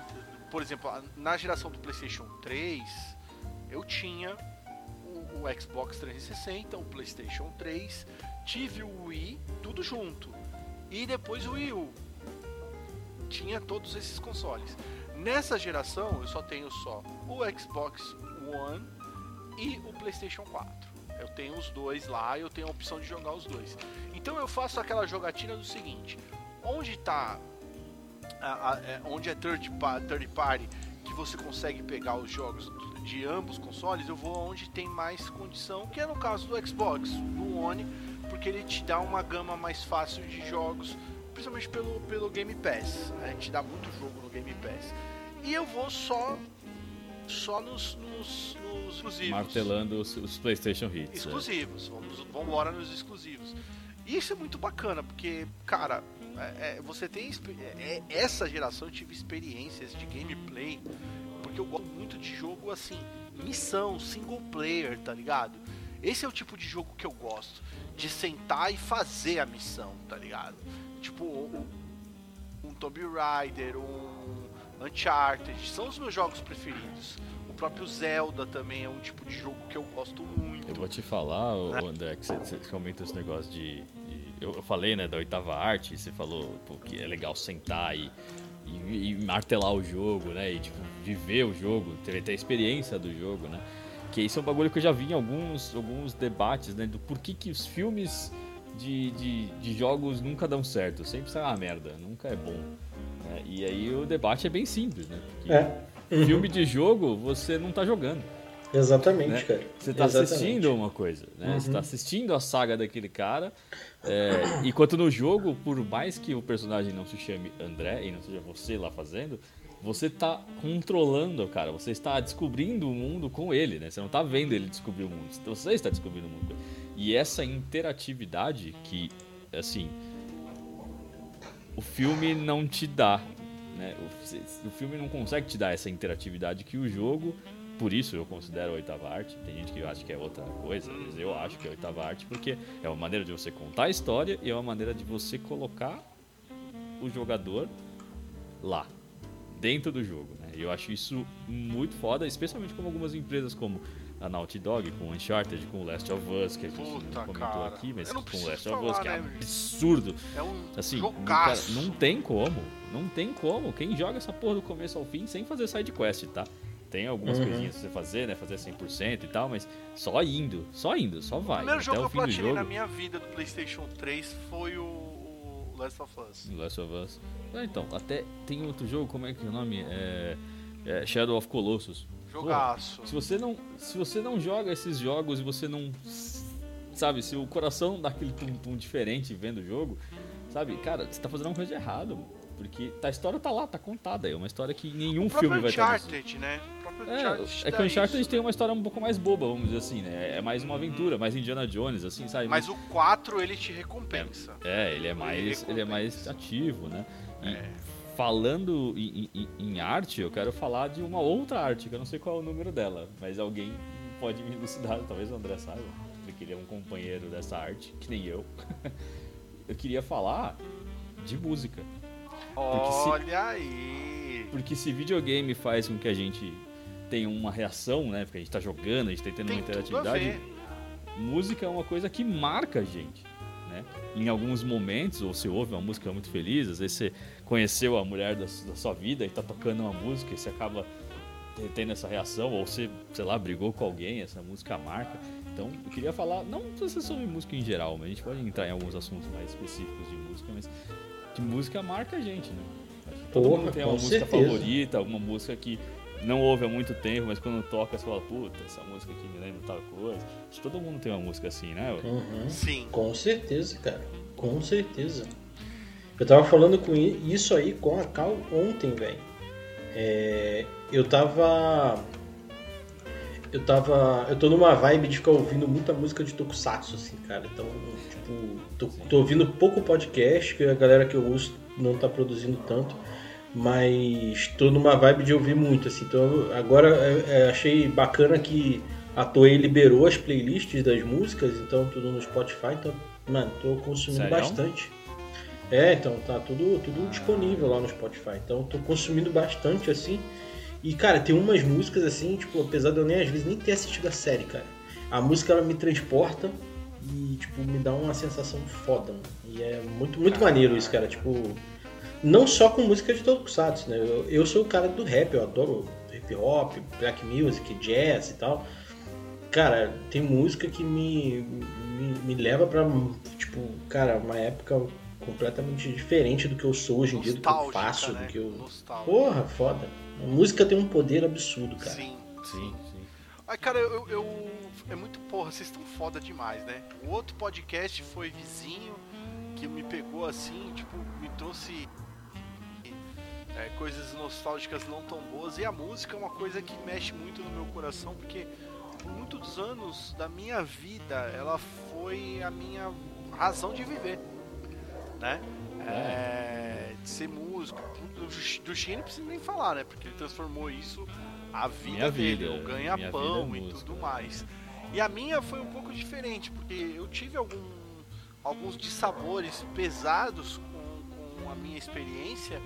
Speaker 2: por exemplo, na geração do PlayStation 3, eu tinha o, o Xbox 360, o PlayStation 3, tive o Wii, tudo junto, e depois o Wii U. Tinha todos esses consoles. Nessa geração, eu só tenho só o Xbox One e o PlayStation 4. Eu tenho os dois lá, eu tenho a opção de jogar os dois. Então eu faço aquela jogatina do seguinte: onde está onde é third, third party que você consegue pegar os jogos de ambos consoles, eu vou onde tem mais condição, que é no caso do Xbox, do One, porque ele te dá uma gama mais fácil de jogos principalmente pelo, pelo Game Pass. A gente dá muito jogo no Game Pass. E eu vou só só nos, nos, nos exclusivos.
Speaker 1: Martelando os, os PlayStation Hits.
Speaker 2: É. Exclusivos. É. Vamos, vamos embora nos exclusivos. E isso é muito bacana, porque, cara, é, é, você tem. É, é, essa geração eu tive experiências de gameplay, porque eu gosto muito de jogo assim, missão, single player, tá ligado? Esse é o tipo de jogo que eu gosto. De sentar e fazer a missão, tá ligado? Tipo, um, um Tomb Raider, um Uncharted, são os meus jogos preferidos. O próprio Zelda também é um tipo de jogo que eu gosto muito.
Speaker 1: Eu vou te falar, né? André, que você, você comenta esse negócio de, de. eu falei, né, da oitava arte, você falou pô, que é legal sentar e, e, e, martelar o jogo, né? E tipo, viver o jogo, ter, ter a experiência do jogo, né? Que isso é um bagulho que eu já vi em alguns, alguns debates, né? Do porquê que os filmes de, de, de jogos nunca dão certo. Sempre sai uma merda, nunca é bom. É, e aí o debate é bem simples, né? Porque é. Uhum. filme de jogo você não tá jogando.
Speaker 3: Exatamente, né? cara.
Speaker 1: Você tá Exatamente. assistindo uma coisa, né? Uhum. Você tá assistindo a saga daquele cara. É, enquanto no jogo, por mais que o personagem não se chame André e não seja você lá fazendo, você tá controlando o cara. Você está descobrindo o mundo com ele, né? Você não tá vendo ele descobrir o mundo. Você está descobrindo o mundo. E essa interatividade que, assim, o filme não te dá. Né? O, o, filme não consegue te dar essa interatividade que o jogo. Por isso eu considero a oitava arte. Tem gente que acha que é outra coisa, mas eu acho que é a oitava arte porque é uma maneira de você contar a história e é uma maneira de você colocar o jogador lá, dentro do jogo. Né? E eu acho isso muito foda, especialmente como algumas empresas como a Naughty Dog, com Uncharted, com Last of Us, que a gente Puta, comentou cara. aqui, mas com Last of Us, que é né, absurdo.
Speaker 2: É um
Speaker 1: assim, cara, não tem como. Não tem como. Quem joga essa porra do começo ao fim sem fazer side quest, tá? Tem algumas uhum. coisinhas pra você fazer, né? Fazer 100% e tal, mas só indo, só indo, só vai. O
Speaker 2: primeiro
Speaker 1: Até
Speaker 2: jogo que eu platinei na minha vida do PlayStation 3 foi o Last of Us.
Speaker 1: Last of Us. Ah, então, até tem outro jogo, como é que é o nome? É, é Shadow of Colossus.
Speaker 2: Jogaço.
Speaker 1: Pô, se você não, se você não joga esses jogos e você não sabe, se o coração dá aquele tum, tum diferente vendo o jogo, sabe? Cara, você tá fazendo uma coisa de errado. Porque a história tá lá, tá contada. É uma história que nenhum filme vai ter.
Speaker 2: Uncharted, né?
Speaker 1: É, é que o Uncharted tem uma história um pouco mais boba, vamos dizer assim, né? É mais uma aventura, mais Indiana Jones, assim, sabe?
Speaker 2: Mas o 4 ele te recompensa.
Speaker 1: É, ele é mais, ele, ele é mais ativo, né? E é falando em, em, em, arte, eu quero falar de uma outra arte, que eu não sei qual é o número dela, mas alguém pode me elucidar, talvez o André saiba, porque ele é um companheiro dessa arte, que nem eu. eu queria falar de música.
Speaker 2: Olha se, aí!
Speaker 1: Porque se videogame faz com que a gente tenha uma reação, né? Porque a gente tá jogando, a gente tá tendo
Speaker 2: Tem
Speaker 1: uma interatividade. Música é uma coisa que marca a gente. Né? Em alguns momentos, ou se ouve uma música muito feliz, às vezes você conheceu a mulher da, da sua vida e está tocando uma música e você acaba tendo essa reação, ou você, sei lá, brigou com alguém, essa música marca. Então, eu queria falar, não precisa sobre música em geral, mas a gente pode entrar em alguns assuntos mais específicos de música, mas de música marca a gente, né? Todo Porra, mundo tem uma música certeza. favorita, alguma música que não ouve há muito tempo, mas quando toca você fala, puta, essa música aqui me lembra tal coisa. Acho que todo mundo tem uma música assim, né?
Speaker 3: Uhum.
Speaker 2: Sim.
Speaker 3: Com certeza, cara. Com certeza. Eu tava falando com isso aí com a Cal ontem, velho. É, eu tava. Eu tava. Eu tô numa vibe de ficar ouvindo muita música de Tokusatsu, assim, cara. Então, tipo, tô, tô ouvindo pouco podcast, que a galera que eu uso não tá produzindo tanto mas tô numa vibe de ouvir muito, assim. Então agora é, é, achei bacana que a Toei liberou as playlists das músicas, então tudo no Spotify, então, mano, tô consumindo Sério? bastante. É, então tá tudo, tudo disponível lá no Spotify. Então tô consumindo bastante assim. E cara, tem umas músicas assim, tipo, apesar de eu nem às vezes nem ter assistido a série, cara. A música ela me transporta e tipo me dá uma sensação foda. Mano. E é muito muito maneiro isso, cara, tipo, não só com música de tokusatsu, né? Eu, eu sou o cara do rap, eu adoro hip hop, black music, jazz e tal. Cara, tem música que me, me, me leva pra, tipo, cara, uma época completamente diferente do que eu sou hoje em dia, do que eu faço, né? do que eu. Nostálgica. Porra, foda. A música tem um poder absurdo, cara.
Speaker 2: Sim, sim, sim. Ai, cara, eu, eu. É muito porra, vocês estão foda demais, né? O outro podcast foi vizinho que me pegou assim, tipo, me trouxe é, coisas nostálgicas não tão boas. E a música é uma coisa que mexe muito no meu coração, porque por muitos anos da minha vida ela foi a minha razão de viver, né? É, de ser músico. Do, do não precisa nem falar, né? Porque ele transformou isso a vida
Speaker 1: Minha
Speaker 2: dele,
Speaker 1: vida,
Speaker 2: o ganha-pão
Speaker 1: vida é
Speaker 2: e
Speaker 1: música.
Speaker 2: tudo mais. E a minha foi um pouco diferente, porque eu tive algum, alguns dissabores pesados com, com a minha experiência,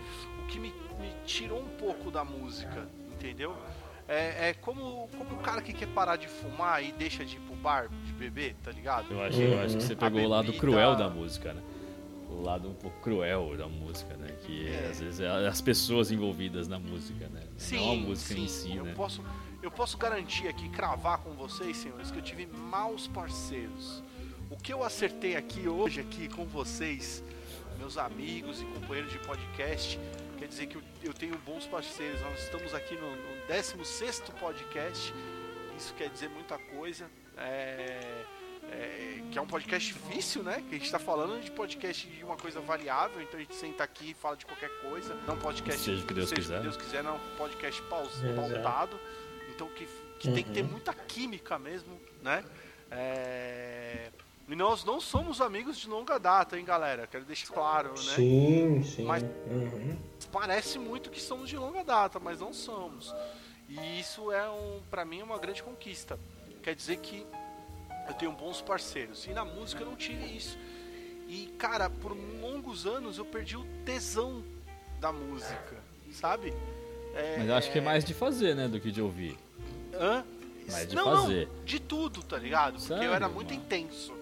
Speaker 2: que me, me tirou um pouco da música, entendeu? É, é como, como o cara que quer parar de fumar e deixa de ir pro bar de beber, tá ligado?
Speaker 1: Eu acho, eu acho que você
Speaker 2: A
Speaker 1: pegou o lado
Speaker 2: bebida-
Speaker 1: cruel da música, né? O lado um pouco cruel da música, né? Que é,
Speaker 2: É.
Speaker 1: às vezes é as pessoas envolvidas na música, né? Não a música em si,
Speaker 2: eu
Speaker 1: né?
Speaker 2: Posso, eu posso garantir aqui, cravar com vocês, senhores, que eu tive maus parceiros. O que eu acertei aqui hoje, aqui com vocês, meus amigos e companheiros de podcast, quer dizer que eu, eu tenho bons parceiros. Nós estamos aqui no, no 16 podcast, isso quer dizer muita coisa. É, é, que é um podcast difícil, né? Que a gente tá falando de podcast de uma coisa variável, então a gente senta aqui e fala de qualquer coisa. Não podcast
Speaker 1: Seja o que Deus
Speaker 2: seja
Speaker 1: quiser.
Speaker 2: que Deus quiser, não é um podcast paus, pautado. Então que, que tem que ter
Speaker 3: Uhum.
Speaker 2: muita química mesmo, né? É, E nós não somos amigos de longa data, hein, galera? Quero deixar claro, né?
Speaker 3: Sim, sim.
Speaker 2: Mas-
Speaker 3: Uhum.
Speaker 2: Parece muito que somos de longa data, mas não somos. E isso é um, para mim, uma grande conquista. Quer dizer que eu tenho bons parceiros. E na música eu não tive isso. E, cara, por longos anos eu perdi o tesão da música, sabe? É,
Speaker 1: Mas eu acho que é mais de fazer, né? Do que de ouvir.
Speaker 2: Hã?
Speaker 1: Mais de
Speaker 2: não,
Speaker 1: fazer.
Speaker 2: não, de tudo, tá ligado? Porque eu
Speaker 1: Sério,
Speaker 2: era muito
Speaker 1: mano?
Speaker 2: intenso.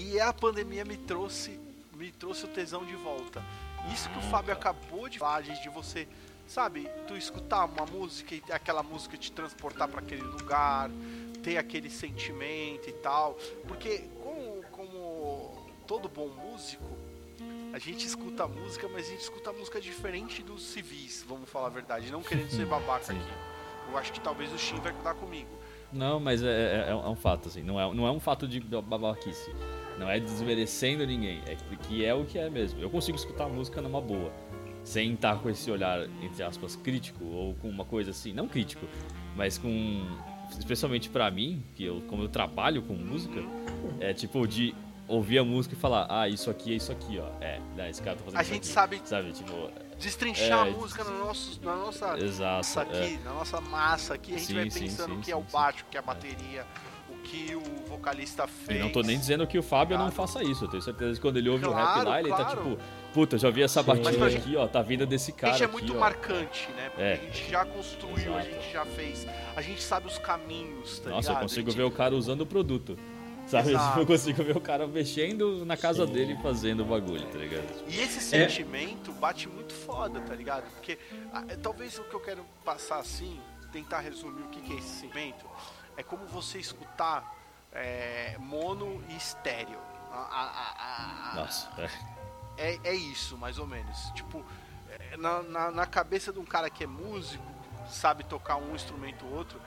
Speaker 2: E a pandemia me trouxe, me trouxe o tesão de volta. Isso que o Fábio acabou de falar, gente, de você, sabe, tu escutar uma música e aquela música te transportar para aquele lugar, ter aquele sentimento e tal. Porque como, como todo bom músico, a gente escuta a música, mas a gente escuta a música diferente dos civis, vamos falar a verdade, não querendo ser babaca aqui. Eu acho que talvez o Shin vai estar comigo.
Speaker 1: Não, mas é, é- é um fato, assim. Não é, não é um fato de babaquice. Não é desmerecendo ninguém. É que é o que é mesmo. Eu consigo escutar a música numa boa. Sem estar com esse olhar, entre aspas, crítico. Ou com uma coisa assim. Não crítico, mas com. Especialmente pra mim, que eu, como eu trabalho com música, é tipo de ouvir a música e falar: ah, isso aqui é isso aqui, ó. É, né, esse cara tá fazendo
Speaker 2: A gente
Speaker 1: aqui.
Speaker 2: sabe
Speaker 1: Sabe, tipo.
Speaker 2: destrinchar
Speaker 1: É,
Speaker 2: a música na, nosso, na nossa
Speaker 1: Exato.
Speaker 2: massa aqui,
Speaker 1: é.
Speaker 2: na nossa massa aqui, a gente
Speaker 1: Sim,
Speaker 2: vai
Speaker 1: sim,
Speaker 2: pensando
Speaker 1: sim,
Speaker 2: o que é
Speaker 1: sim,
Speaker 2: o
Speaker 1: sim.
Speaker 2: baixo, o que é a bateria, o que o vocalista fez.
Speaker 1: E não tô nem dizendo que o Fábio não
Speaker 2: Claro.
Speaker 1: faça isso. Eu tenho certeza que quando ele ouve o rap
Speaker 2: Claro,
Speaker 1: lá, ele tá
Speaker 2: claro.
Speaker 1: tipo, puta, já vi essa batida
Speaker 2: gente-
Speaker 1: aqui, ó, tá vindo desse
Speaker 2: A
Speaker 1: cara.
Speaker 2: gente é
Speaker 1: aqui,
Speaker 2: muito
Speaker 1: ó.
Speaker 2: marcante, né? Porque
Speaker 1: É.
Speaker 2: a gente já construiu, a
Speaker 1: Exato.
Speaker 2: gente já fez, a gente sabe os caminhos, tá
Speaker 1: Nossa,
Speaker 2: ligado?
Speaker 1: eu consigo
Speaker 2: A gente-
Speaker 1: ver o cara usando o produto. Sabe?
Speaker 2: Exato.
Speaker 1: Eu consigo ver o cara mexendo na casa
Speaker 3: Sim.
Speaker 1: dele e fazendo o bagulho, tá ligado?
Speaker 2: E esse sentimento bate muito foda, tá ligado? Porque ah, é, talvez o que eu quero passar assim, tentar resumir o que, que é esse sentimento, é como você escutar é, mono e estéreo. A- a- a-
Speaker 1: Nossa, é.
Speaker 2: é, é isso, mais ou menos. Tipo, é, na, na, na cabeça de um cara que é músico, sabe tocar um instrumento ou outro,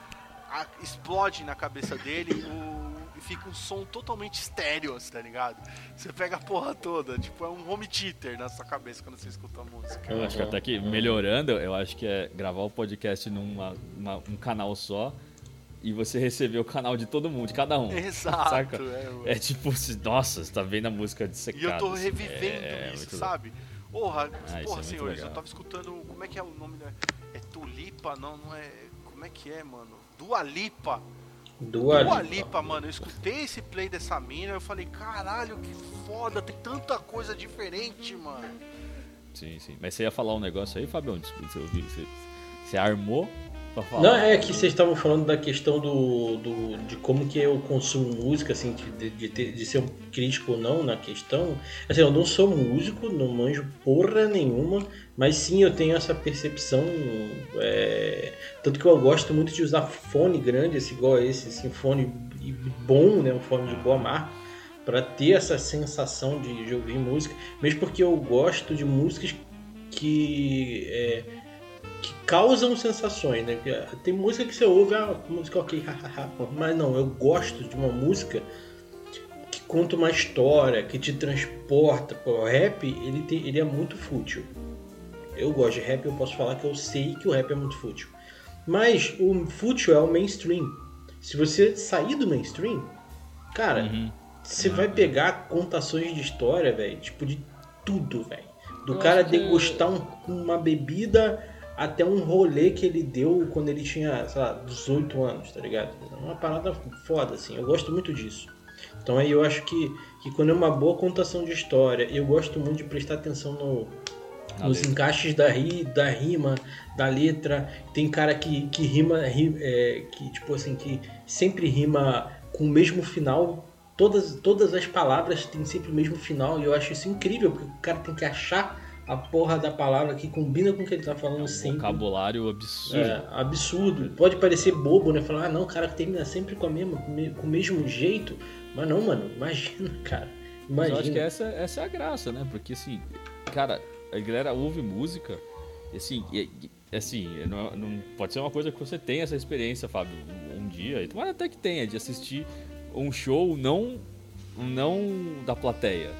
Speaker 2: a- explode na cabeça dele o, e fica um som totalmente estéreo, assim, tá ligado? Você pega a porra toda, tipo, é um home theater na sua cabeça quando você escuta a música.
Speaker 1: Eu acho que até que melhorando, eu acho que é gravar o podcast num um canal só e você receber o canal de todo mundo, de cada um.
Speaker 2: Exato,
Speaker 1: Saca?
Speaker 2: é, mano.
Speaker 1: É tipo, nossa, você tá vendo a música de
Speaker 2: E eu tô
Speaker 1: assim,
Speaker 2: revivendo
Speaker 1: é,
Speaker 2: isso,
Speaker 1: muito
Speaker 2: sabe? Porra,
Speaker 1: Ah, é
Speaker 2: porra, senhores,
Speaker 1: legal.
Speaker 2: eu tava escutando. Como é que é o nome da. É Tulipa? Não, não é. Como é que é, mano? Dua Lipa.
Speaker 3: Dua
Speaker 2: Dua
Speaker 3: Lipa.
Speaker 2: Lipa, mano. Eu escutei esse play dessa mina. Eu falei, caralho, que foda. Tem tanta coisa diferente, mano.
Speaker 1: Sim, sim. Mas você ia falar um negócio aí, Fabião? Desculpa, você, ouviu, você, você armou?
Speaker 3: Não, é que vocês estavam falando da questão do, do de como que eu consumo música, assim, de, de, ter- de ser um crítico ou não na questão. Assim, eu não sou músico, não manjo porra nenhuma, mas sim eu tenho essa percepção. é, tanto que eu gosto muito de usar fone grande, assim, igual esse, assim, fone bom, né, um fone de boa marca, para ter essa sensação de, de ouvir música, mesmo porque eu gosto de músicas que. é, que causam sensações, né? Ah, Tem música que você ouve, ah, música ok, hahaha, mas não, eu gosto de uma música que conta uma história, que te transporta. Pô, o rap, ele, tem, ele é muito fútil. Eu gosto de rap, eu posso falar que eu sei que o rap é muito fútil. Mas o fútil é o mainstream. Se você sair do mainstream, cara, uhum. você uhum. vai pegar contações de história, velho, tipo de tudo, velho. Do eu cara degustar que... um, uma bebida até um rolê que ele deu quando ele tinha, sei lá, 18 anos, tá ligado? É uma parada foda, assim. Eu gosto muito disso. Então aí eu acho que, que quando é uma boa contação de história, eu gosto muito de prestar atenção no, nos letra. encaixes da, ri, da rima, da letra. Tem cara que, que rima, é, que tipo assim, que sempre rima com o mesmo final. Todas, todas as palavras têm sempre o mesmo final e eu acho isso incrível, porque o cara tem que achar a porra da palavra que combina com o que ele tá falando é um sempre.
Speaker 1: Vocabulário absurdo.
Speaker 3: É, absurdo. Pode parecer bobo, né? Falar, ah, não, o cara termina sempre com, a mesma, com o mesmo jeito. Mas não, mano, imagina, cara. Imagina. Mas eu
Speaker 1: acho que essa, essa é a graça, né? Porque assim, cara, a galera ouve música, assim, e, assim, não, não, pode ser uma coisa que você tenha essa experiência, Fábio, um dia, mas até que tenha, de assistir um show não, não da plateia,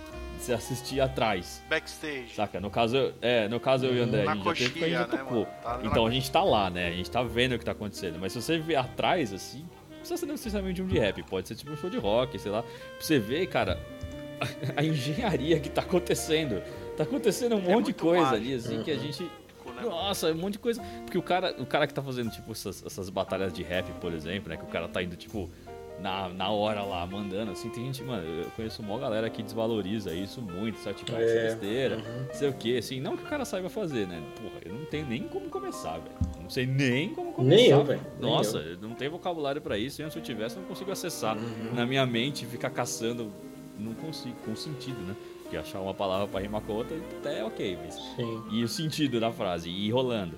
Speaker 1: você assistir atrás.
Speaker 2: Backstage.
Speaker 1: Saca? No caso, é, no caso eu e o André, a gente já teve, a gente já né, tocou. Tá então a gente tá lá, né? A gente tá vendo o que tá acontecendo. Mas se você ver atrás, assim, não precisa ser necessariamente um de rap, pode ser tipo um show de rock, sei lá. Pra você ver, cara, a, engenharia que tá acontecendo. Tá acontecendo um é monte de coisa mágico. ali, assim, uhum. que a gente né? nossa, um monte de coisa. Porque o cara, o cara que tá fazendo, tipo, essas, essas batalhas de rap, por exemplo, né? Que o cara tá indo, tipo, na, na hora lá, mandando, assim, tem gente, mano, eu conheço uma galera que desvaloriza isso muito, sabe? Tipo, é, besteira, uhum. sei o que, assim, não que o cara saiba fazer, né? Porra, eu não tenho nem como começar, velho. Não sei nem como começar.
Speaker 3: Nem eu, velho.
Speaker 1: Nossa, eu. não tenho vocabulário para isso, e se eu tivesse, eu não consigo acessar uhum. na minha mente ficar caçando, não consigo, com sentido, né? Porque achar uma palavra para rimar com outra até ok, mas. Sim. E o sentido da frase, e rolando.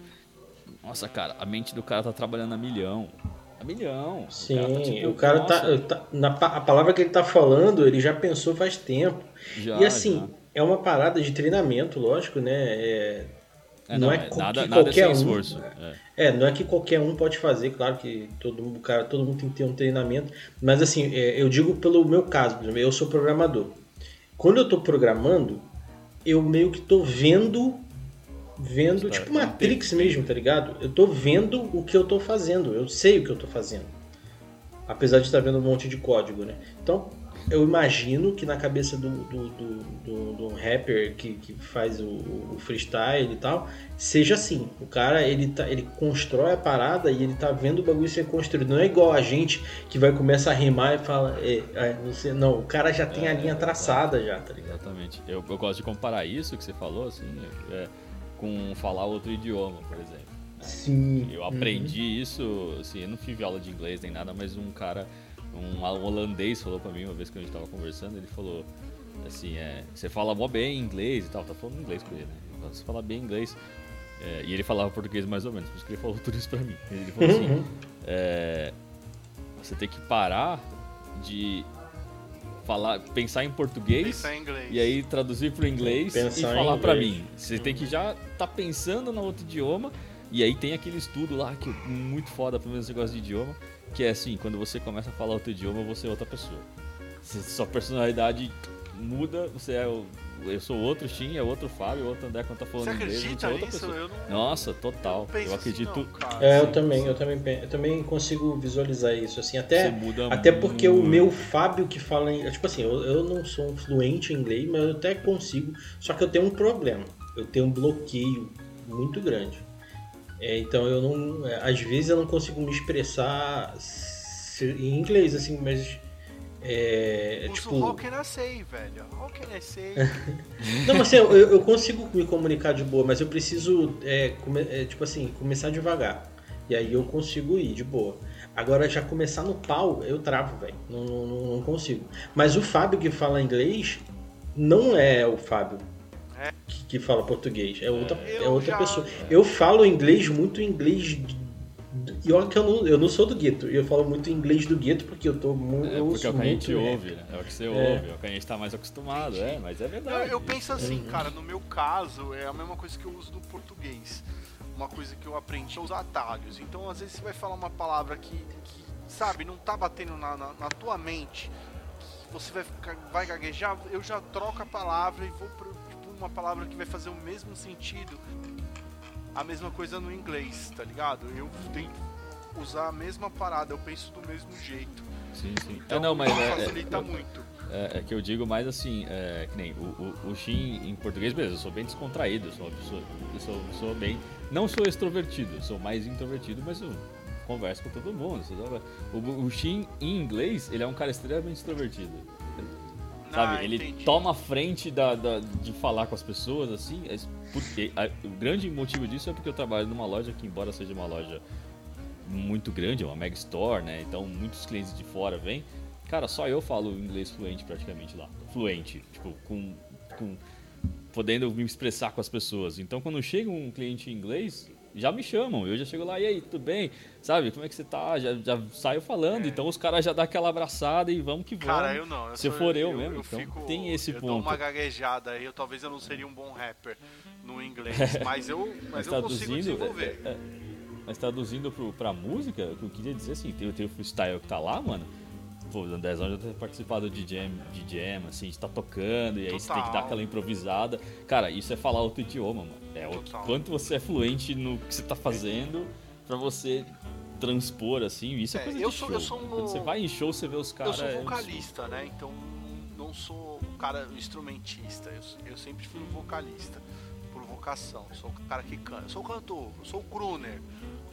Speaker 1: Nossa, cara, a mente do cara tá trabalhando a milhão milhão.
Speaker 3: Sim, o cara tá, tipo, o cara tá, tá, na, a palavra que ele tá falando, ele já pensou faz tempo. Já, e assim, já. é uma parada de treinamento, lógico, né? É,
Speaker 1: é, não, não, é, nada, nada qualquer um. Esforço.
Speaker 3: É. é. não é que qualquer um pode fazer, claro que todo, cara, todo mundo tem que ter um treinamento. Mas assim, é, eu digo pelo meu caso, eu sou programador. Quando eu tô programando, eu meio que tô vendo vendo, tipo Matrix mesmo, tá ligado? Eu tô vendo o que eu tô fazendo, eu sei o que eu tô fazendo. Apesar de estar vendo um monte de código, né? Então, eu imagino que na cabeça do, do, do, do, do rapper que, que faz o, o, freestyle e tal, seja assim. O cara, ele, tá, ele constrói a parada e ele tá vendo o bagulho ser construído. Não é igual a gente que vai começar a rimar e fala, é, é, você, não, o cara já tem é, a linha traçada já, tá ligado?
Speaker 1: Exatamente. Eu, eu gosto de comparar isso que você falou, assim, é, com falar outro idioma, por exemplo.
Speaker 3: Sim.
Speaker 1: Eu aprendi uhum. isso, assim, eu não tive aula de inglês nem nada, mas um cara, um holandês falou pra mim uma vez que a gente tava conversando, ele falou assim, é, você fala mó bem inglês e tal, tá falando inglês com ele, né? Você fala bem inglês. É, e ele falava português mais ou menos, por isso que ele falou tudo isso pra mim. Ele falou assim, uhum. é, você tem que parar de falar, pensar em português
Speaker 2: em
Speaker 1: e aí traduzir para o inglês pensar e falar para mim. Você tem que já tá pensando no outro idioma e aí tem aquele estudo lá que é muito foda para esse negócio de idioma, que é assim, quando você começa a falar outro idioma, você é outra pessoa. Sua personalidade muda, você é o eu sou outro Shin, é outro Fábio, outro André quando tá falando Você inglês. Acredita outra nisso? Pessoa. Eu não, Nossa, total. Eu, eu acredito. Assim,
Speaker 3: não, é, eu também, eu também, eu também consigo visualizar isso assim, até até porque muito. o meu Fábio que fala, em, tipo assim, eu, eu não sou um fluente em inglês, mas eu até consigo, só que eu tenho um problema. Eu tenho um bloqueio muito grande. É, então eu não, é, às vezes eu não consigo me expressar em inglês assim, mas é,
Speaker 2: Uso
Speaker 3: tipo...
Speaker 2: How can I say, velho? How can I say?
Speaker 3: não, mas assim, eu, eu, consigo me comunicar de boa, mas eu preciso, é, come, é, tipo assim, começar devagar. E aí eu consigo ir de boa. Agora, já começar no pau, eu travo, velho. Não, não, não, consigo. Mas o Fábio que fala inglês não é o Fábio é. que, que, fala português. É outra, é outra já... pessoa. Eu falo inglês muito inglês e olha que eu não, eu não sou do gueto. Eu falo muito inglês do gueto porque eu tô muito.
Speaker 1: É porque é o que a gente ouve, né? É o que você é. ouve, é o que a gente tá mais acostumado, é, mas é verdade.
Speaker 2: Eu, eu penso assim, uhum. cara, no meu caso, é a mesma coisa que eu uso no português. Uma coisa que eu aprendi é os atalhos. Então, às vezes, você vai falar uma palavra que, que sabe, não tá batendo na, na, na tua mente você vai, vai gaguejar, eu já troco a palavra e vou para tipo, uma palavra que vai fazer o mesmo sentido. A mesma coisa no inglês, tá ligado? Eu tenho usar a mesma parada, eu penso do mesmo jeito.
Speaker 1: Sim, sim.
Speaker 2: Então,
Speaker 1: é, não, mas é,
Speaker 2: facilita
Speaker 1: é,
Speaker 2: muito.
Speaker 1: É, é, que eu digo mais assim, é, que nem o, o, o Shin em português mesmo, eu sou bem descontraído, eu sou, eu sou, eu sou bem. Não sou extrovertido, sou mais introvertido, mas eu converso com todo mundo. O, o Shin em inglês, ele é um cara extremamente extrovertido. Sabe?
Speaker 2: Ah,
Speaker 1: ele
Speaker 2: entendi.
Speaker 1: toma a frente da, da, de falar com as pessoas, assim. é Porque, a, o grande motivo disso é porque eu trabalho numa loja que, embora seja uma loja muito grande, é uma mega store, né? Então muitos clientes de fora vêm. Cara, só eu falo inglês fluente praticamente lá. Fluente, tipo, com, com podendo me expressar com as pessoas. Então quando chega um cliente em inglês, já me chamam. Eu já chego lá, e aí, tudo bem? Sabe, como é que você tá? Já, já saio falando.
Speaker 2: É.
Speaker 1: Então os caras já dão aquela abraçada e vamos que vamos.
Speaker 2: Cara, eu não. Eu
Speaker 1: Se
Speaker 2: sou-
Speaker 1: for eu mesmo, então
Speaker 2: fico-
Speaker 1: tem esse
Speaker 2: eu dou
Speaker 1: ponto.
Speaker 2: uma gaguejada aí, eu talvez eu não seria um bom rapper no inglês, mas eu, mas eu consigo desenvolver.
Speaker 1: é, é, mas traduzindo pro, pra música, o que eu queria dizer assim, tem, tem o freestyle que tá lá, mano. Pô, o 10 anos já ter participado de jam, de jam, assim, de tá tocando, e aí você tem que dar
Speaker 2: Total.
Speaker 1: aquela improvisada. Cara, isso é falar outro idioma, mano. É o
Speaker 2: Total.
Speaker 1: quanto você é fluente no que você tá fazendo pra você transpor, assim, isso é,
Speaker 2: É,
Speaker 1: coisa
Speaker 2: eu
Speaker 1: de
Speaker 2: sou-
Speaker 1: show.
Speaker 2: eu sou um-
Speaker 1: Quando você vai em show, você vê os caras...
Speaker 2: eu sou
Speaker 1: é
Speaker 2: vocalista, né? Então não sou um cara instrumentista. Eu, eu sempre fui um vocalista por vocação. Sou o cara que canta. Eu sou o cantor. Eu sou o crooner,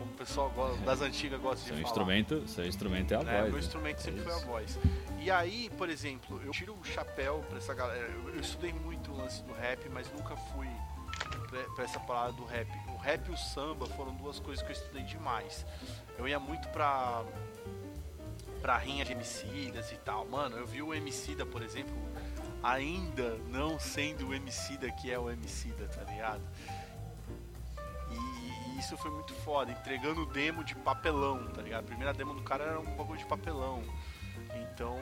Speaker 2: como o pessoal go- das antigas gosta de
Speaker 1: Seu
Speaker 2: falar.
Speaker 1: instrumento, seu instrumento é a
Speaker 2: né?
Speaker 1: voz.
Speaker 2: Meu
Speaker 1: né?
Speaker 2: instrumento sempre
Speaker 1: É
Speaker 2: foi a voz. E aí, por exemplo, eu tiro o chapéu pra essa galera. Eu, eu estudei muito o lance do rap, mas nunca fui pra, pra essa parada do rap. O rap e o samba foram duas coisas que eu estudei demais. Eu ia muito pra pra rinha de Emicidas e tal. Mano, eu vi o Emicida, por exemplo, ainda não sendo o Emicida que é o Emicida, tá ligado? Isso foi muito foda, entregando demo de papelão, tá ligado? A primeira demo do cara era um bagulho de papelão. Então,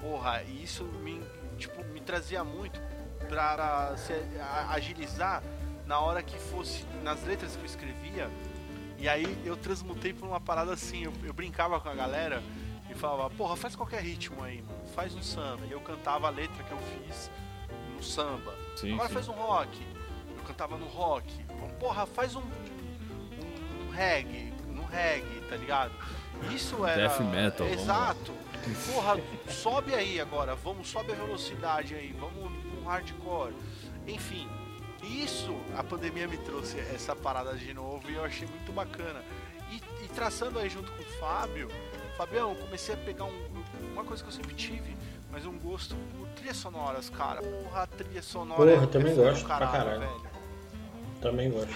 Speaker 2: porra, isso me, tipo, me trazia muito pra se agilizar na hora que fosse, nas letras que eu escrevia. E aí eu transmutei pra uma parada assim, eu, eu brincava com a galera e falava, porra, faz qualquer ritmo aí, mano, faz um samba. E eu cantava a letra que eu fiz no samba.
Speaker 1: Sim,
Speaker 2: Agora
Speaker 1: sim.
Speaker 2: faz um rock. Eu cantava no rock. Porra, faz um reggae, no reggae, tá ligado? Isso era.
Speaker 1: Death metal.
Speaker 2: Exato. Porra, sobe aí agora, vamos, sobe a velocidade aí, vamos um hardcore. Enfim, isso a pandemia me trouxe essa parada de novo e eu achei muito bacana. E, e traçando aí junto com o Fábio, Fabião, eu comecei a pegar um- uma coisa que eu sempre tive, mas um gosto por trilhas sonoras, cara. Porra, a trilha sonora.
Speaker 3: Porra,
Speaker 2: é-
Speaker 3: também
Speaker 2: é do
Speaker 3: gosto pra caralho.
Speaker 2: velho.
Speaker 3: Também gosto.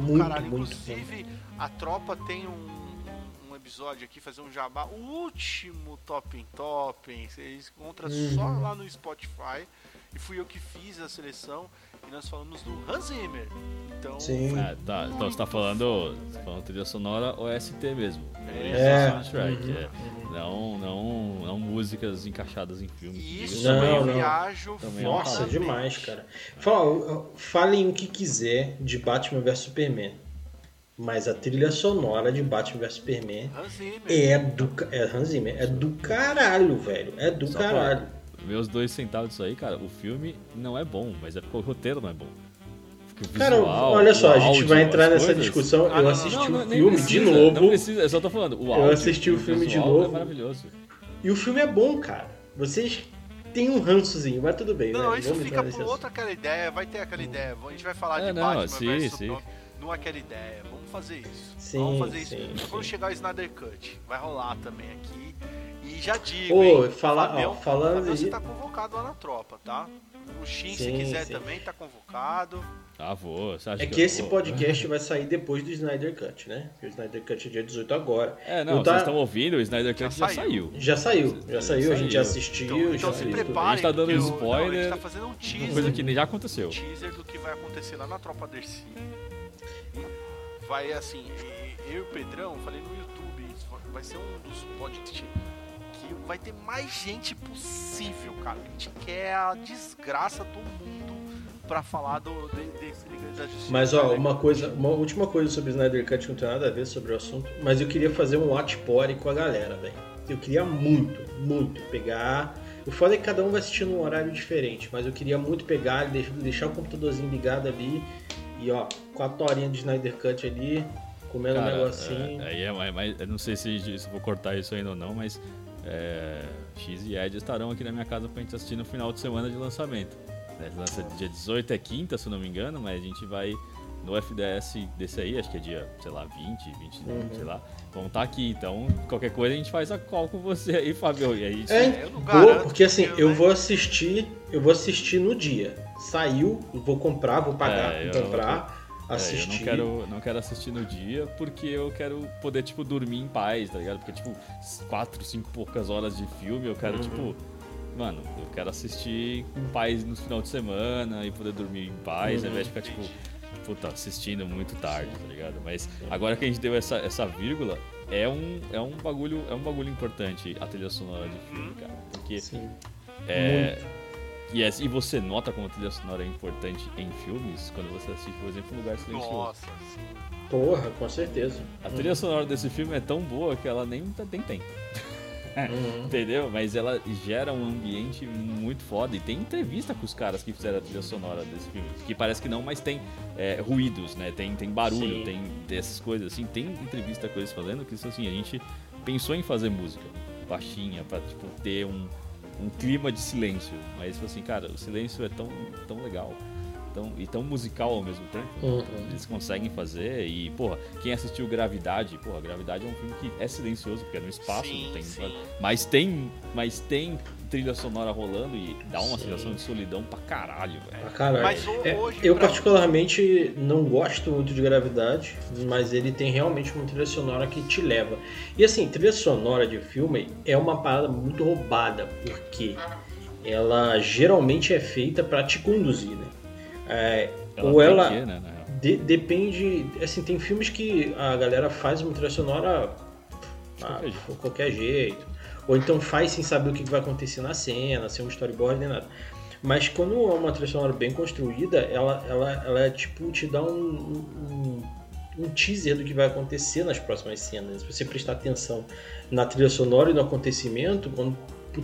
Speaker 3: Muito,
Speaker 2: Caralho,
Speaker 3: muito.
Speaker 2: inclusive, a tropa tem um, um episódio aqui, fazer um jabá. O último Top em Top, você encontra
Speaker 3: Uhum.
Speaker 2: só lá no Spotify. E fui eu que fiz a seleção. E nós falamos do Hans Zimmer. Então,
Speaker 3: Sim.
Speaker 1: Ah, tá, então você tá falando, você tá falando trilha sonora OST mesmo.
Speaker 2: É.
Speaker 1: Soundtrack,
Speaker 3: Uhum.
Speaker 1: é. Não, não, não músicas encaixadas em filmes.
Speaker 2: isso
Speaker 3: Não,
Speaker 2: eu
Speaker 3: não.
Speaker 2: viajo
Speaker 1: Também é
Speaker 3: Nossa,
Speaker 1: talento.
Speaker 3: demais, cara. Fala, falem o que quiser de Batman vs Superman. Mas a trilha sonora de Batman vs Superman é do. É Hans Zimmer, é do caralho, velho. É do
Speaker 1: Só
Speaker 3: caralho.
Speaker 1: pra os dois centavos disso aí, cara, o filme não é bom, mas é porque o roteiro não é bom. O
Speaker 3: Cara,
Speaker 1: visual,
Speaker 3: olha só,
Speaker 1: o
Speaker 3: a gente
Speaker 1: áudio,
Speaker 3: vai entrar nessa
Speaker 1: coisas-
Speaker 3: discussão.
Speaker 2: Ah,
Speaker 3: eu
Speaker 2: não,
Speaker 3: assisti
Speaker 1: Não,
Speaker 3: o
Speaker 1: não, nem
Speaker 3: filme
Speaker 1: precisa,
Speaker 3: de novo.
Speaker 1: Não precisa, eu só tô falando. O áudio,
Speaker 3: assisti o filme de
Speaker 1: visual
Speaker 3: novo.
Speaker 1: É maravilhoso.
Speaker 3: E o filme é bom, cara. Vocês têm um rançozinho, mas tudo bem,
Speaker 2: Não,
Speaker 3: né?
Speaker 2: isso
Speaker 3: Vamos
Speaker 2: fica por outra aquela ideia, vai ter aquela ideia. A gente vai falar
Speaker 1: É,
Speaker 2: de
Speaker 1: não,
Speaker 2: Batman
Speaker 1: sim,
Speaker 2: versus
Speaker 1: sim.
Speaker 2: Superman. Não aquela ideia, vamos fazer isso.
Speaker 3: Sim,
Speaker 2: vamos fazer isso.
Speaker 3: sim,
Speaker 2: Quando
Speaker 3: sim.
Speaker 2: chegar o Snyder Cut, vai rolar também aqui. E já digo,
Speaker 3: Ô,
Speaker 2: hein,
Speaker 3: fala-
Speaker 2: Fabião,
Speaker 3: ó, falando
Speaker 2: Fabião, você tá convocado lá na tropa, tá? O Shin, se
Speaker 3: Sim,
Speaker 2: quiser
Speaker 3: sim.
Speaker 2: também, tá convocado.
Speaker 1: Ah, vou. Você acha
Speaker 3: É
Speaker 1: que
Speaker 3: que
Speaker 1: eu
Speaker 3: esse
Speaker 1: vou?
Speaker 3: podcast vai sair depois do Snyder Cut, né? Porque o Snyder Cut é dia 18 agora.
Speaker 1: É, não,
Speaker 3: Eu tá-
Speaker 1: vocês estão ouvindo, o Snyder Cut já,
Speaker 2: Já
Speaker 1: saiu.
Speaker 3: Já saiu, já
Speaker 1: Já
Speaker 3: saiu, a gente já assistiu,
Speaker 2: Então,
Speaker 3: já
Speaker 2: então se
Speaker 3: fez tudo.
Speaker 2: preparem.
Speaker 1: A gente tá dando
Speaker 2: o-
Speaker 1: spoiler.
Speaker 2: Não, a gente tá fazendo um
Speaker 1: Uma
Speaker 2: teaser.
Speaker 1: coisa que nem já aconteceu.
Speaker 2: teaser do que vai acontecer lá na Tropa Dercy. Vai assim, e- eu e o Pedrão, falei no YouTube, vai ser um dos podcasts que vai ter mais gente possível, cara. A gente quer a desgraça do mundo pra falar do, de, desse Liga da Justiça.
Speaker 3: Mas ó, uma coisa, uma última coisa sobre o Snyder Cut não tem nada a ver sobre o assunto, mas eu queria fazer um watch party com a galera, velho. Eu queria muito, muito pegar O foda é que cada um vai assistir num horário diferente, mas eu queria muito pegar, deixar o computadorzinho ligado ali e ó, quatro horinhas de Snyder Cut ali, comendo Cara, um negocinho.
Speaker 1: É, aí é, mas eu não sei se, se vou cortar isso ainda ou não, mas é, X e Ed estarão aqui na minha casa pra gente assistir no final de semana de lançamento. Né? Lança dia 18 é quinta, se eu não me engano, mas a gente vai no FDS desse aí, acho que é dia, sei lá, 20, 21, uhum. sei lá. Vão estar tá aqui, então qualquer coisa a gente faz a call com você aí, Fabio. E aí,
Speaker 3: é, eu vou, porque assim, eu, eu vou assistir, eu vou assistir no dia. Saiu, vou comprar, vou pagar, é, vou comprar.
Speaker 1: Assistir. É, eu não quero, não quero assistir no dia porque eu quero poder, tipo, dormir em paz, tá ligado? Porque, tipo, quatro, cinco poucas horas de filme, eu quero, uhum. tipo, mano, eu quero assistir em paz no final de semana e poder dormir em paz, uhum. ao invés de ficar, tipo, puta, assistindo muito tarde, tá ligado? Mas agora que a gente deu essa, essa vírgula, é um, é um bagulho, é um bagulho importante a trilha sonora de filme, cara. Porque Sim. é. Yes, e você nota como a trilha sonora é importante em filmes quando você assiste, por exemplo, Um Lugar Silencioso. Nossa, sim.
Speaker 3: Porra, com certeza.
Speaker 1: A trilha sonora desse filme é tão boa que ela nem, nem tem. Uhum. Entendeu? Mas ela gera um ambiente muito foda. E tem entrevista com os caras que fizeram a trilha sonora desse filme. Que parece que não, mas tem é, ruídos, né? Tem, tem barulho, tem, tem essas coisas assim. Tem entrevista com eles fazendo que assim, a gente pensou em fazer música baixinha pra tipo, ter um, um clima de silêncio. Mas assim, cara, o silêncio é tão, tão legal tão, e tão musical ao mesmo tempo. Uhum. Eles conseguem fazer e, porra, quem assistiu Gravidade, porra, Gravidade é um filme que é silencioso, porque é no espaço, sim, não tem. Sim. Mas tem. Mas tem trilha sonora rolando e dá uma sim. sensação de solidão pra caralho, velho. Pra
Speaker 3: caralho. Mas é, eu pra... particularmente não gosto muito de Gravidade, mas ele tem realmente uma trilha sonora que te leva. E assim, trilha sonora de filme é uma parada muito roubada, porque ela geralmente é feita para te conduzir, né? É, ela ou ela. Que, né, de, depende. Assim, tem filmes que a galera faz uma trilha sonora de ah, qualquer, qualquer jeito. Ou então faz sem saber o que vai acontecer na cena, sem um storyboard nem nada. Mas quando é uma trilha sonora bem construída, ela, ela, ela tipo, te dá um, um, um teaser do que vai acontecer nas próximas cenas. Se você prestar atenção na trilha sonora e no acontecimento, quando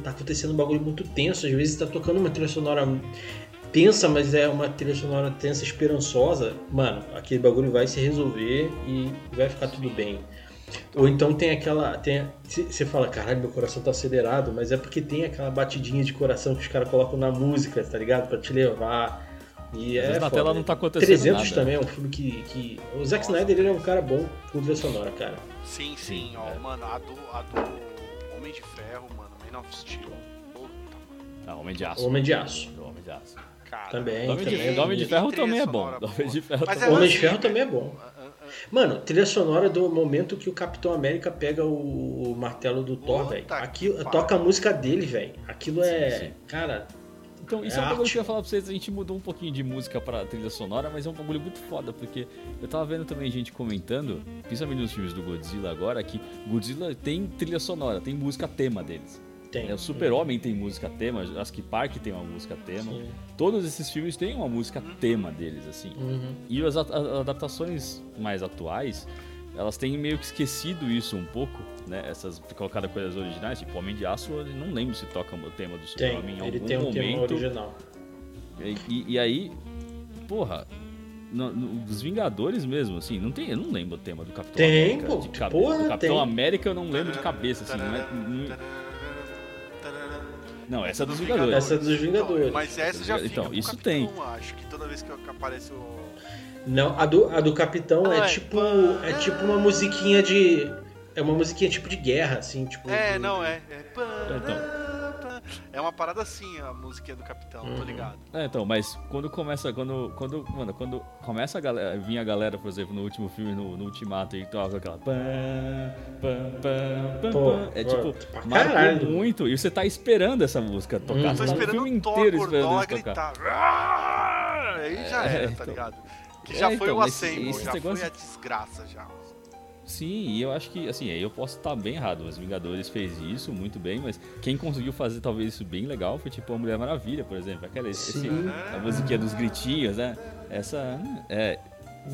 Speaker 3: tá acontecendo um bagulho muito tenso, às vezes tá tocando uma trilha sonora tensa, mas é uma trilha sonora tensa, esperançosa, mano, aquele bagulho vai se resolver e vai ficar tudo bem. Ou então tem aquela. Tem, você fala, caralho, meu coração tá acelerado, mas é porque tem aquela batidinha de coração que os caras colocam na música, tá ligado? Pra te levar. E Às
Speaker 1: é na tela não tá acontecendo
Speaker 3: 300
Speaker 1: nada.
Speaker 3: também é um filme que. que... O Zack Nossa. Snyder ele é um cara bom com trilha sonora, cara.
Speaker 2: Sim, sim, sim ó, é. mano, a do, a do Homem de Ferro, mano, Man of Steel. Puta,
Speaker 1: Ah, Homem de Aço.
Speaker 3: Homem de Aço.
Speaker 1: Homem de Aço
Speaker 3: cara. Também.
Speaker 1: Nome,
Speaker 3: também.
Speaker 1: De, Nome de Ferro também é bom. Nome de Ferro,
Speaker 3: Mas também. É Homem de Ferro também é bom. Mano, trilha sonora do momento que o Capitão América pega o, martelo do Thor, velho. Aquilo toca a música dele, velho. Aquilo é, sim, sim. cara,
Speaker 1: então, isso é, é um bagulho que eu ia falar pra vocês. A gente mudou um pouquinho de música pra trilha sonora, mas é um bagulho muito foda, porque eu tava vendo também gente comentando, principalmente nos filmes do Godzilla agora, que Godzilla tem trilha sonora, tem música tema deles. Tem. É, o Super-Homem tem música tema, Jurassic Park tem uma música tema. Sim. Todos esses filmes têm uma música tema deles, assim. Uhum. E as, adaptações mais atuais, elas têm meio que esquecido isso um pouco, né? Essas colocadas coisas originais, tipo Homem de Aço, eu não lembro se toca o tema do Super-Homem em algum
Speaker 3: ele tem um
Speaker 1: momento.
Speaker 3: Tema original.
Speaker 1: E, e aí, porra, no, no, dos Vingadores mesmo, assim, não tem, eu não lembro o tema do Capitão
Speaker 3: tem,
Speaker 1: América.
Speaker 3: Pô,
Speaker 1: de cabeça.
Speaker 3: Porra,
Speaker 1: do Capitão
Speaker 3: tem.
Speaker 1: América eu não lembro de cabeça, assim, não é, não, não, essa é dos Vingadores.
Speaker 3: Essa é dos Vingadores.
Speaker 2: mas essa já fica
Speaker 1: Então, isso tem.
Speaker 2: Acho que toda vez que aparece o.
Speaker 3: Não, a do, a do Capitão é, é tipo. É tipo uma musiquinha de. É uma musiquinha tipo de guerra, assim, tipo.
Speaker 2: É, não, é. É, então. É uma parada assim a música do Capitão, uhum. tô ligado.
Speaker 1: É, então, mas quando começa. Quando. Quando, mano, quando começa a galera. Vinha a galera, por exemplo, no último filme, no, no Ultimato, e toca aquela. Pam, pam, pam, pam, Pô, é tipo, marcou muito. E você tá esperando essa música tocar. Uhum. Você tá o filme inteiro esperando isso tocar.
Speaker 2: Aí já é, era, tá então, ligado? Que já é, foi então, o assemble, já negócio... foi a desgraça já.
Speaker 1: Sim, e eu acho que, assim, aí eu posso estar bem errado. Os Vingadores fez isso muito bem, mas quem conseguiu fazer talvez isso bem legal foi tipo a Mulher Maravilha, por exemplo. Aquela, esse, a musiquinha dos gritinhos, né? Essa é,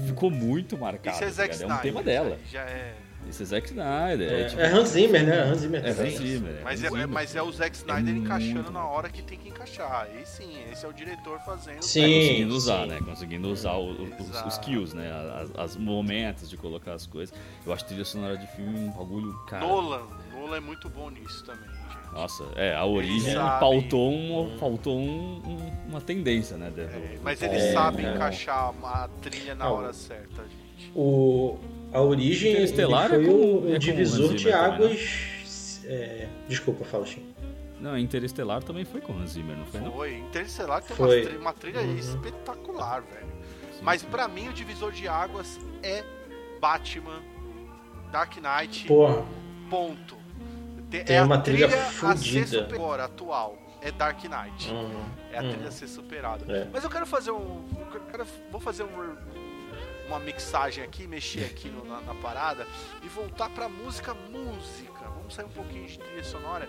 Speaker 1: ficou muito marcada. Isso é,
Speaker 2: Zack
Speaker 1: é um tema dela.
Speaker 2: Já é.
Speaker 1: Esse é Zack Snyder.
Speaker 3: É,
Speaker 1: É, tipo,
Speaker 3: é Hans Zimmer, né? Hans Zimmer.
Speaker 1: é
Speaker 3: também.
Speaker 1: Hans Zimmer. é
Speaker 2: Mas
Speaker 1: Hans
Speaker 2: é, é- mas é o Zack Snyder
Speaker 1: É
Speaker 2: encaixando
Speaker 1: muito
Speaker 2: na hora que tem que encaixar. Aí sim, esse é o diretor fazendo.
Speaker 3: Sim.
Speaker 1: É, conseguindo usar,
Speaker 3: sim.
Speaker 1: né? Conseguindo usar o- o- os, os kills, né? As, as momentos de colocar as coisas. Eu acho trilha sonora de filme um bagulho, cara.
Speaker 2: Nolan. Nolan é muito bom nisso também, gente.
Speaker 1: Nossa, é, a origem pautou, um, pautou um- um- uma tendência, né? do-
Speaker 2: É, mas ele
Speaker 3: É,
Speaker 2: sabe
Speaker 3: é.
Speaker 2: encaixar a trilha na hora certa, gente.
Speaker 3: O, a origem ele
Speaker 1: Interestelar
Speaker 3: foi
Speaker 1: é com-
Speaker 3: o,
Speaker 1: é com
Speaker 3: o divisor de
Speaker 1: também,
Speaker 3: águas. é, desculpa, fala, Shin.
Speaker 1: Não, Interestelar também foi com Hans Zimmer, não foi? Não?
Speaker 2: Foi. Interestelar tem
Speaker 3: Foi.
Speaker 2: Uma, trilha, uma trilha
Speaker 3: Uhum.
Speaker 2: espetacular, velho.
Speaker 1: Sim,
Speaker 2: Mas
Speaker 1: sim.
Speaker 2: pra mim o divisor de águas é Batman, Dark Knight,
Speaker 3: Porra,
Speaker 2: ponto. Te-
Speaker 3: Tem
Speaker 2: é
Speaker 3: uma
Speaker 2: a
Speaker 3: trilha
Speaker 2: a ser
Speaker 3: fudida.
Speaker 2: super- agora, atual. É Dark Knight.
Speaker 3: hum,
Speaker 2: É a trilha a ser superada.
Speaker 3: É.
Speaker 2: Mas eu quero fazer um. eu quero- vou fazer um, uma mixagem aqui, mexer aqui no- na, na parada e voltar pra música música. Vamos sair um pouquinho de trilha sonora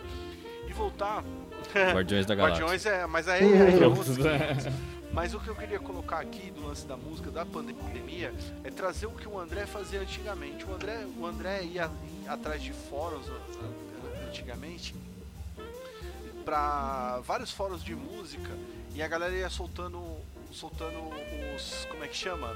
Speaker 2: e voltar.
Speaker 1: Guardiões da Galáxia.
Speaker 2: Guardiões é. Mas aí, aí é
Speaker 3: Uhum.
Speaker 2: 500. Mas o que eu queria colocar aqui do lance da música da pandemia é trazer o que o André fazia antigamente. O André, o André ia, ia atrás de fóruns antigamente para vários fóruns de música e a galera ia soltando soltando os como é que chama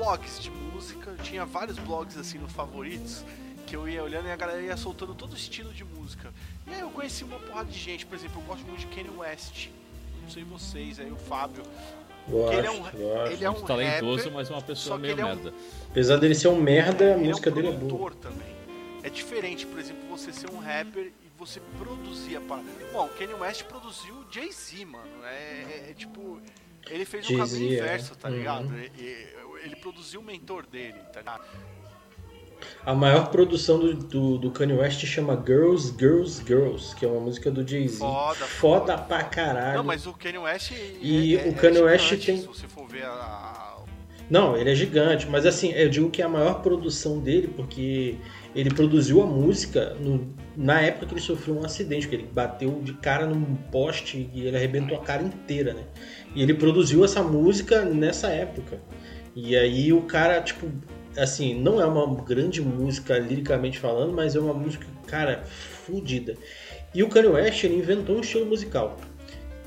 Speaker 2: blogs de música tinha vários blogs assim no favoritos que eu ia olhando e a galera ia soltando todo o estilo de música e aí eu conheci uma porrada de gente por exemplo eu gosto muito de Kanye West não sei vocês aí o Fábio
Speaker 3: Gosto,
Speaker 2: ele é um-
Speaker 3: gosto.
Speaker 2: ele é um
Speaker 1: talentoso,
Speaker 2: rapper,
Speaker 1: mas uma pessoa meio
Speaker 2: é um-
Speaker 1: merda.
Speaker 3: Apesar dele ser um merda, a
Speaker 2: ele
Speaker 3: música
Speaker 2: é um
Speaker 3: dele é boa.
Speaker 2: também. É diferente, por exemplo, você ser um rapper e você produzir a parada. Bom, o Kanye West produziu o Jay-Z, mano. É, é- é tipo. Ele fez o
Speaker 3: Jay-Z,
Speaker 2: caminho
Speaker 3: é.
Speaker 2: inverso, tá
Speaker 3: Uhum.
Speaker 2: ligado? E- e- Ele produziu o mentor dele, tá ligado?
Speaker 3: A maior produção do, do, do Kanye West chama Girls, Girls, Girls, que é uma música do Jay-Z.
Speaker 2: Foda,
Speaker 3: Foda pra caralho.
Speaker 2: Não, mas o Kanye West.
Speaker 3: E
Speaker 2: é,
Speaker 3: o Kanye West
Speaker 2: gigante,
Speaker 3: tem-
Speaker 2: Se você for ver a. a-
Speaker 3: Não, ele é gigante, mas assim, eu digo que é a maior produção dele, porque ele produziu a música no- na época que ele sofreu um acidente, que ele bateu de cara num poste e ele arrebentou a cara inteira, né? E ele produziu essa música nessa época. E aí o cara, tipo, assim, não é uma grande música liricamente falando, mas é uma música, cara, fodida. E o Kanye West, ele inventou um estilo musical.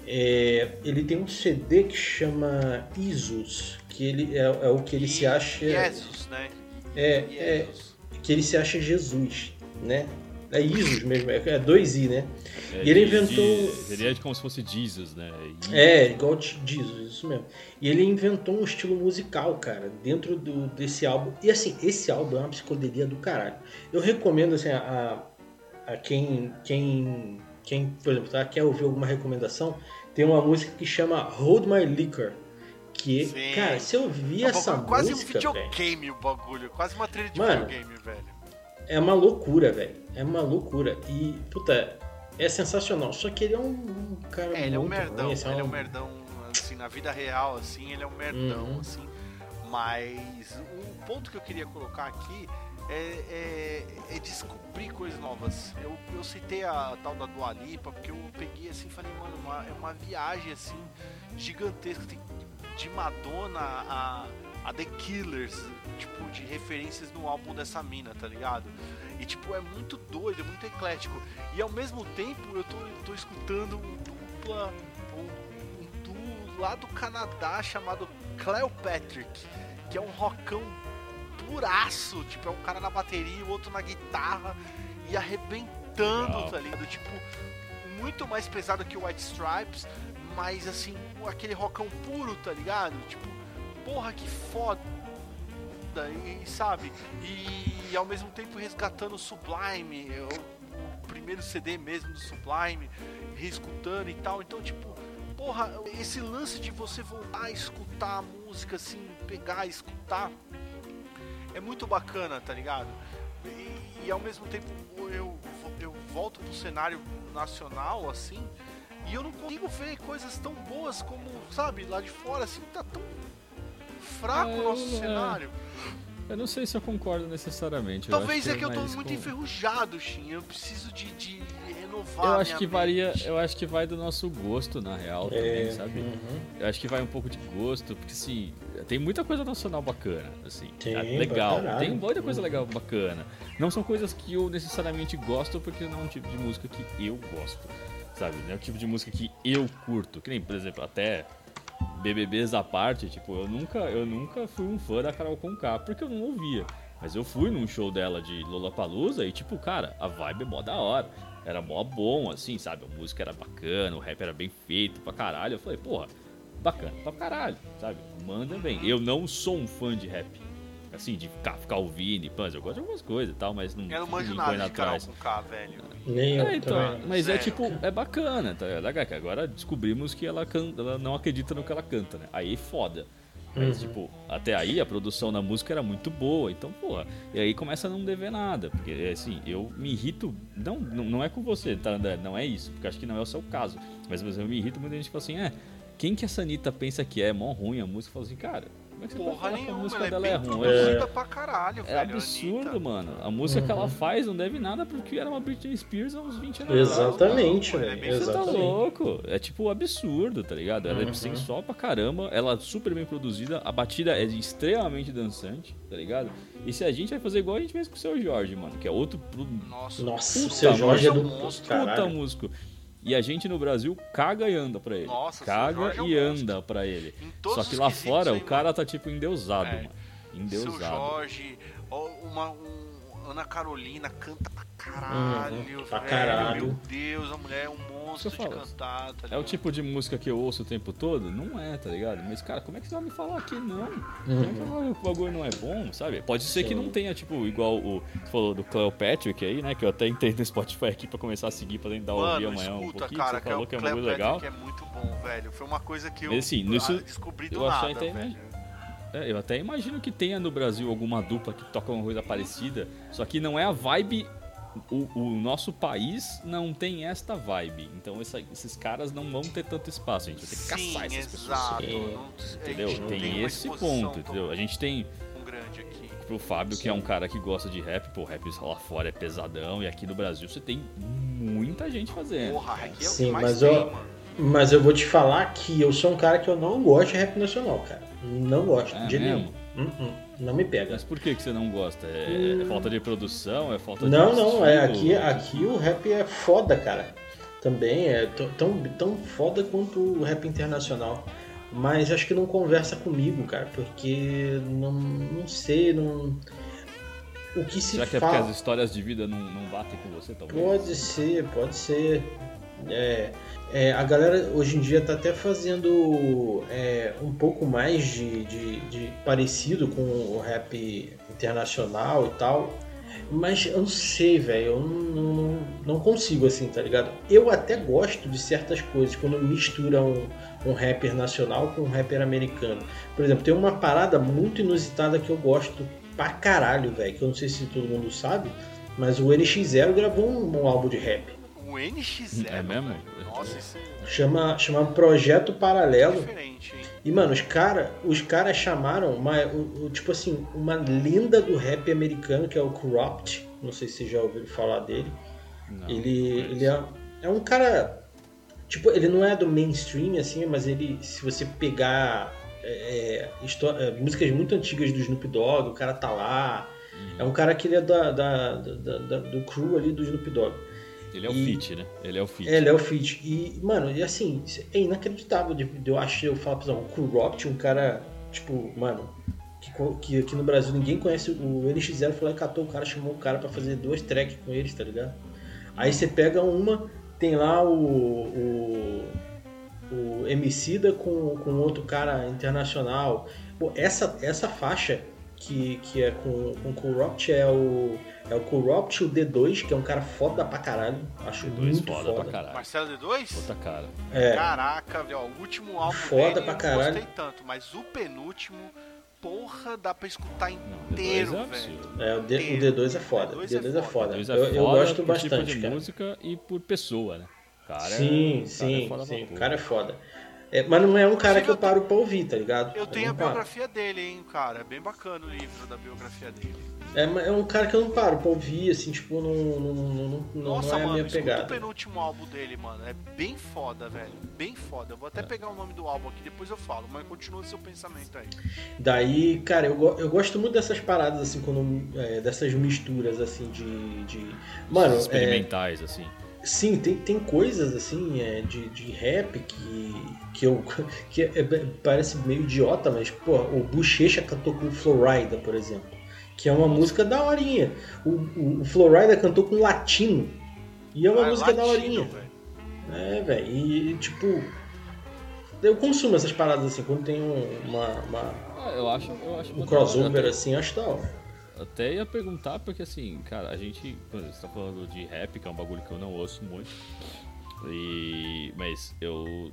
Speaker 3: É, ele tem um CD que chama Isus, que ele é, é o que ele se acha
Speaker 2: Jesus, né?
Speaker 3: é, é
Speaker 2: Jesus.
Speaker 3: que ele se acha Jesus, né? É Isus mesmo, é é dois I, né?
Speaker 1: É,
Speaker 3: E ele inventou-
Speaker 1: de- Seria como se fosse Jesus, né? E-
Speaker 3: É, igual Jesus, isso mesmo. E ele inventou um estilo musical, cara, dentro do, desse álbum. E assim, esse álbum é uma psicodelia do caralho. Eu recomendo, assim, a, a quem, quem, quem, por exemplo, tá, quer ouvir alguma recomendação, tem uma música que chama Hold My Liquor. Que,
Speaker 2: Sim.
Speaker 3: cara, se eu ouvir
Speaker 2: É um
Speaker 3: essa
Speaker 2: quase
Speaker 3: música,
Speaker 2: um
Speaker 3: velho,
Speaker 2: videogame o bagulho. Quase uma trilha de
Speaker 3: Mano,
Speaker 2: videogame, velho.
Speaker 3: é uma loucura, velho. É uma loucura. E, puta, é sensacional. Só que ele é um, um cara
Speaker 2: É, ele é um merdão.
Speaker 3: ruim, esse
Speaker 2: ele é um merdão, assim, na vida real, assim, ele é um merdão,
Speaker 3: Uhum.
Speaker 2: assim. Mas um ponto que eu queria colocar aqui é, é- é descobrir coisas novas. Eu, eu citei a tal da Dua Lipa, porque eu peguei assim e falei, mano, uma- é uma viagem assim gigantesca. Tem de Madonna a, a The Killers, tipo, de referências no álbum dessa mina, tá ligado? E tipo, é muito doido, é muito eclético. E ao mesmo tempo eu tô, tô escutando um dupla, um, um duo lá do Canadá chamado Cleo Patrick, que é um rockão puraço, tipo, é um cara na bateria, o outro na guitarra e arrebentando,
Speaker 1: Legal.
Speaker 2: tá ligado? Tipo, muito mais pesado que o White Stripes, mas assim, aquele rockão puro, tá ligado? Tipo, porra, que foda. E, sabe? E, ao mesmo tempo resgatando o Sublime, o, o primeiro CD mesmo do Sublime, reescutando e tal. Então, tipo, porra, esse lance de você voltar a escutar a música, assim, pegar e escutar, é muito bacana, tá ligado? E, e ao mesmo tempo eu, eu volto pro cenário nacional, assim, e eu não consigo ver coisas tão boas como, sabe, lá de fora, assim, tá tão fraco
Speaker 1: É,
Speaker 2: o nosso
Speaker 1: é.
Speaker 2: cenário.
Speaker 1: Eu não sei se eu concordo necessariamente. eu
Speaker 2: Talvez é que eu tô muito
Speaker 1: com-
Speaker 2: enferrujado, Shin. Eu preciso de, de renovar.
Speaker 1: Eu
Speaker 2: a
Speaker 1: acho
Speaker 2: minha
Speaker 1: que varia,
Speaker 2: mente.
Speaker 1: eu acho que vai do nosso gosto, na real,
Speaker 3: É,
Speaker 1: também, sabe?
Speaker 3: uhum.
Speaker 1: Eu acho que vai um pouco de gosto, porque assim, tem muita coisa nacional bacana, assim.
Speaker 3: Tem,
Speaker 1: é
Speaker 3: pra
Speaker 1: legal. Tem muita coisa legal bacana. Não são coisas que eu necessariamente gosto, porque não é um tipo de música que eu gosto. Sabe? Não é o tipo de música que eu curto. Que nem, por exemplo, até BBBs à parte, tipo, eu nunca, eu nunca fui um fã da Carol Conká, porque eu não ouvia. Mas eu fui num show dela de Lollapalooza e, tipo, cara, a vibe é mó da hora. Era mó bom, assim, sabe? A música era bacana, o rap era bem feito pra caralho. Eu falei, porra, bacana pra caralho, sabe? Manda bem. Eu não sou um fã de rap. Assim, de ficar, ficar ouvindo, pãs, eu gosto de algumas coisas e tal, mas não,
Speaker 2: Eu não manjo
Speaker 1: me
Speaker 2: nada de Carol
Speaker 1: atrás.
Speaker 2: com K, velho.
Speaker 3: Nem
Speaker 1: É, então,
Speaker 3: também.
Speaker 1: mas é tipo, é bacana, tá ligado? Que Agora descobrimos que ela, canta, ela não acredita no que ela canta, né? Aí foda. Mas,
Speaker 3: Uhum.
Speaker 1: tipo, até aí a produção da música era muito boa, então, porra. E aí começa a não dever nada. Porque, assim, eu me irrito. Não, não, não é com você, tá, André? Não é isso, porque acho que não é o seu caso. Mas, mas eu me irrito muita gente fala assim, é. Quem que essa Anitta pensa que é mó ruim a música? Fala assim, cara, como é que você pode
Speaker 2: Porra
Speaker 1: falar que a
Speaker 2: nenhuma,
Speaker 1: música
Speaker 2: ela é
Speaker 1: dela
Speaker 2: bem
Speaker 1: é ruim?
Speaker 2: produzida pra caralho,
Speaker 1: É
Speaker 2: velho.
Speaker 1: absurdo,
Speaker 2: Anitta.
Speaker 1: mano. A música que ela
Speaker 3: Uhum.
Speaker 1: faz não deve nada porque era uma Britney Spears há uns 20 anos atrás.
Speaker 3: Exatamente,
Speaker 2: é
Speaker 3: velho.
Speaker 2: bem-
Speaker 1: Você tá louco? É tipo absurdo, tá ligado? Ela é
Speaker 3: Uhum.
Speaker 1: sensual pra caramba, ela é super bem produzida, a batida é extremamente dançante, tá ligado? E se a gente vai fazer igual a gente fez com o seu Jorge, mano, que é outro pro-
Speaker 2: Nossa,
Speaker 3: Nossa, o seu Jorge é do
Speaker 2: é um monstro.
Speaker 1: puta
Speaker 3: caralho.
Speaker 1: músico. E a gente no Brasil caga e anda pra ele.
Speaker 2: Nossa, seu
Speaker 1: caga
Speaker 2: Jorge é
Speaker 1: e anda pra ele. Só que lá fora
Speaker 2: aí,
Speaker 1: o cara tá tipo endeusado,
Speaker 2: É.
Speaker 1: mano.
Speaker 2: Seu
Speaker 1: Endeusado.
Speaker 2: Jorge, ó, uma, um, Ana Carolina canta pra caralho,
Speaker 3: Uhum, pra
Speaker 2: velho.
Speaker 3: caralho.
Speaker 2: Meu Deus, a mulher é um monstro de
Speaker 1: falo.
Speaker 2: cantar, tá
Speaker 1: É o tipo de música que eu ouço o tempo todo? Não é, tá ligado? Mas, cara, como é que você vai me falar que não? Como é que
Speaker 3: Uhum.
Speaker 1: o bagulho não é bom, sabe? Pode ser que não tenha, tipo, igual o. Você falou do Cleo Patrick aí, né? Que eu até entrei no Spotify aqui pra começar a seguir pra tentar ouvir
Speaker 2: Mano,
Speaker 1: amanhã um
Speaker 2: escuta,
Speaker 1: pouquinho.
Speaker 2: cara,
Speaker 1: você
Speaker 2: que é
Speaker 1: falou
Speaker 2: o
Speaker 1: que é um bagulho
Speaker 2: Patrick
Speaker 1: legal.
Speaker 2: é muito bom, velho. Foi uma coisa que eu
Speaker 1: Mas, assim, nisso,
Speaker 2: ah, descobri do
Speaker 1: eu
Speaker 2: nada, velho.
Speaker 1: É, eu até imagino que tenha no Brasil alguma dupla que toca uma coisa parecida, só que não é a vibe. O, o nosso país não tem esta vibe. Então essa- esses caras não vão ter tanto espaço. A gente vai ter que
Speaker 2: Sim,
Speaker 1: caçar essas pessoas.
Speaker 2: exato.
Speaker 3: Sim.
Speaker 2: Não- a
Speaker 1: Entendeu? Tem,
Speaker 2: uma
Speaker 1: esse ponto, entendeu? A gente tem
Speaker 2: grande aqui.
Speaker 1: pro Fábio, que é um cara que gosta de rap, pô, rap lá fora é pesadão, e aqui no Brasil você tem muita gente fazendo.
Speaker 2: Porra, aqui é o que
Speaker 3: Sim,
Speaker 2: mais
Speaker 3: mas
Speaker 2: tem,
Speaker 3: ó,
Speaker 2: mano.
Speaker 3: Mas eu vou te falar que eu sou um cara que eu não gosto de rap nacional, cara. Não gosto,
Speaker 1: É
Speaker 3: de
Speaker 1: mesmo?
Speaker 3: nenhum. Hum, hum, não me pega.
Speaker 1: Mas por que, que você não gosta? É, é falta de produção? É falta
Speaker 3: Não,
Speaker 1: de.
Speaker 3: não, é aqui, aqui o rap é foda, cara. Também é tão, tão foda quanto o rap internacional. Mas acho que não conversa comigo, cara, porque não, não sei, não. O que se
Speaker 1: Será que é porque
Speaker 3: fala.
Speaker 1: as histórias de vida não, não batem com você, talvez?
Speaker 3: Pode ser, pode ser. É, é, a galera hoje em dia tá até fazendo é, um pouco mais de, de- de parecido com o rap internacional e tal. Mas eu não sei, velho. Eu não, não, não consigo assim, tá ligado? Eu até gosto de certas coisas quando mistura um, um rapper nacional com um rapper americano. Por exemplo, tem uma parada muito inusitada que eu gosto pra caralho, velho. Que eu não sei se todo mundo sabe. Mas o NX0 gravou um, um álbum de rap.
Speaker 2: O NX0.
Speaker 1: É mesmo?
Speaker 2: Nossa, isso é
Speaker 3: Chama, chama Projeto Paralelo.
Speaker 2: diferente, hein?
Speaker 3: E, mano, os caras os cara chamaram uma, o- o- tipo assim, uma lenda do rap americano, que é o Corrupt. Não sei se vocês já ouviram falar dele.
Speaker 1: Não,
Speaker 3: ele
Speaker 1: não
Speaker 3: ele é, é um cara. Tipo, ele não é do mainstream, assim, mas ele, se você pegar é, histó- é, músicas muito antigas do Snoop Dogg, o cara tá lá. É um cara que ele é da, da- da- da- do crew ali do Snoop Dogg.
Speaker 1: Ele é o
Speaker 3: e-
Speaker 1: fit, né? Ele é o fit.
Speaker 3: Ele é o feat. E, mano, e assim, é inacreditável eu achar, eu por exemplo, o Corrupt, um cara, tipo, mano, que, que aqui no Brasil ninguém conhece o NX0, foi lá e catou o cara, chamou o cara pra fazer duas tracks com eles, tá ligado? Aí você pega uma, tem lá o. o o Emicida com, com outro cara internacional. Pô, essa, essa faixa que, que é com, com Corrupt é o, é o Corrupt, o D2, que é um cara foda pra caralho. Acho
Speaker 1: Dois
Speaker 3: muito
Speaker 1: foda,
Speaker 3: foda.
Speaker 1: pra caralho.
Speaker 2: Marcelo D2?
Speaker 1: Puta cara.
Speaker 3: É,
Speaker 2: Caraca, velho, ó, o último álbum
Speaker 3: Foda
Speaker 2: dele
Speaker 3: pra
Speaker 2: eu
Speaker 3: caralho.
Speaker 2: gostei tanto, mas o penúltimo, porra, dá pra escutar inteiro,
Speaker 1: D2 é
Speaker 2: velho.
Speaker 1: absurdo.
Speaker 3: é, o, D, o D2 é foda.
Speaker 2: D2
Speaker 3: D2 é
Speaker 2: é
Speaker 3: foda.
Speaker 1: D2 é
Speaker 3: Eu,
Speaker 1: foda
Speaker 3: eu gosto
Speaker 1: por
Speaker 3: bastante,
Speaker 1: tipo de
Speaker 3: cara.
Speaker 1: música e por pessoa, né? Cara, é-
Speaker 3: Sim,
Speaker 1: cara
Speaker 3: sim,
Speaker 1: é
Speaker 3: sim. O cara é foda. É, mas não é um cara que eu paro pra ouvir, tá ligado?
Speaker 2: Eu tenho a biografia dele, hein, cara. É bem bacana o livro da biografia dele.
Speaker 3: É, é um cara que eu não paro pra ouvir, assim, tipo, não, não, não, não,
Speaker 2: Nossa,
Speaker 3: não é
Speaker 2: mano,
Speaker 3: a minha pegada.
Speaker 2: o penúltimo álbum dele, mano. É bem foda, velho. Bem foda. Eu vou até é. pegar o nome do álbum aqui, depois eu falo, mas continua seu pensamento aí.
Speaker 3: Daí, cara, eu, eu gosto muito dessas paradas, assim, quando. É, dessas misturas, assim, de. de... Mano.
Speaker 1: Experimentais, é... assim.
Speaker 3: Sim, tem, tem coisas assim é, de, de rap que, que eu. que é, parece meio idiota, mas, pô, o Bochecha cantou com Florida, por exemplo. Que é uma música da horinha. O, o, o Florida cantou com latino. E é uma ah, música latino, da horinha. Véio. É, velho. E tipo. Eu consumo essas paradas assim, quando tem uma. uma
Speaker 1: ah, eu acho, eu acho
Speaker 3: um crossover assim, acho da hora.
Speaker 1: Até ia perguntar, porque assim, cara, a gente. Você tá falando de rap, que é um bagulho que eu não ouço muito. E. Mas eu.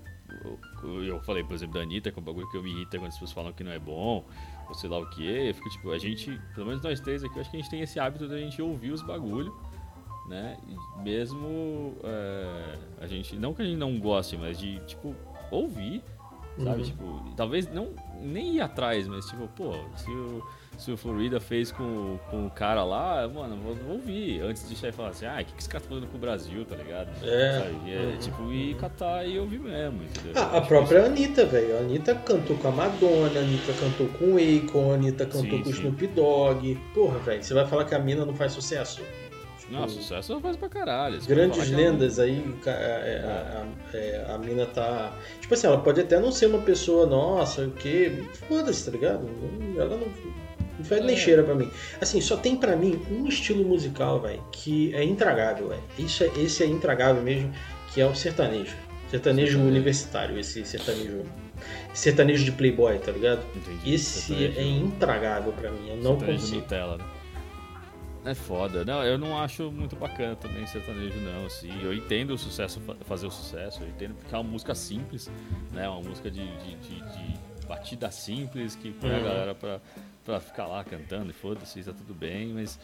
Speaker 1: Eu, eu falei, por exemplo, da Anitta, que é um bagulho que eu me irrita quando as pessoas falam que não é bom, ou sei lá o que. Eu fico tipo, a gente, pelo menos nós três aqui, eu acho que a gente tem esse hábito de a gente ouvir os bagulho, né? E mesmo é, a gente. Não que a gente não goste, mas de, tipo, ouvir, sabe? Uhum. Tipo, talvez não nem ir atrás, mas tipo, pô, se o se o Florida fez com, com o cara lá, mano, vou, vou ouvir. Antes de chegar e falar assim, ah, o que, que esse cara tá fazendo com o Brasil, tá ligado?
Speaker 3: É.
Speaker 1: é uhum. tipo, ir catar e ouvir mesmo, entendeu?
Speaker 3: Ah, a própria isso... Anitta, velho. A Anitta cantou com a Madonna, a Anitta cantou com o Akon, a Anitta cantou sim, com o Snoop Dogg. Porra, velho, você vai falar que a mina não faz sucesso?
Speaker 1: Não, sucesso ela faz pra caralho.
Speaker 3: Grandes lendas aí, a, a, a, a, mina tá. Tipo assim, ela pode até não ser uma pessoa, nossa, o que. Foda-se, tá ligado? Ela não não fede é. nem cheira pra mim. Assim, só tem para mim um estilo musical, velho, que é intragável, velho. Isso é, esse é intragável mesmo, que é o sertanejo. Sertanejo Sim, universitário, esse sertanejo. Sertanejo de Playboy, tá ligado? Entendi. Esse sertanejo. é intragável para mim. Eu não sertanejo consigo. Nutella, né?
Speaker 1: É foda. Não, eu não acho muito bacana também sertanejo, não. Assim, eu entendo o sucesso, fazer o sucesso, eu entendo porque é uma música simples, né? Uma música de, de, de, de batida simples que põe uhum. a galera pra, pra ficar lá cantando e foda-se, tá tudo bem, mas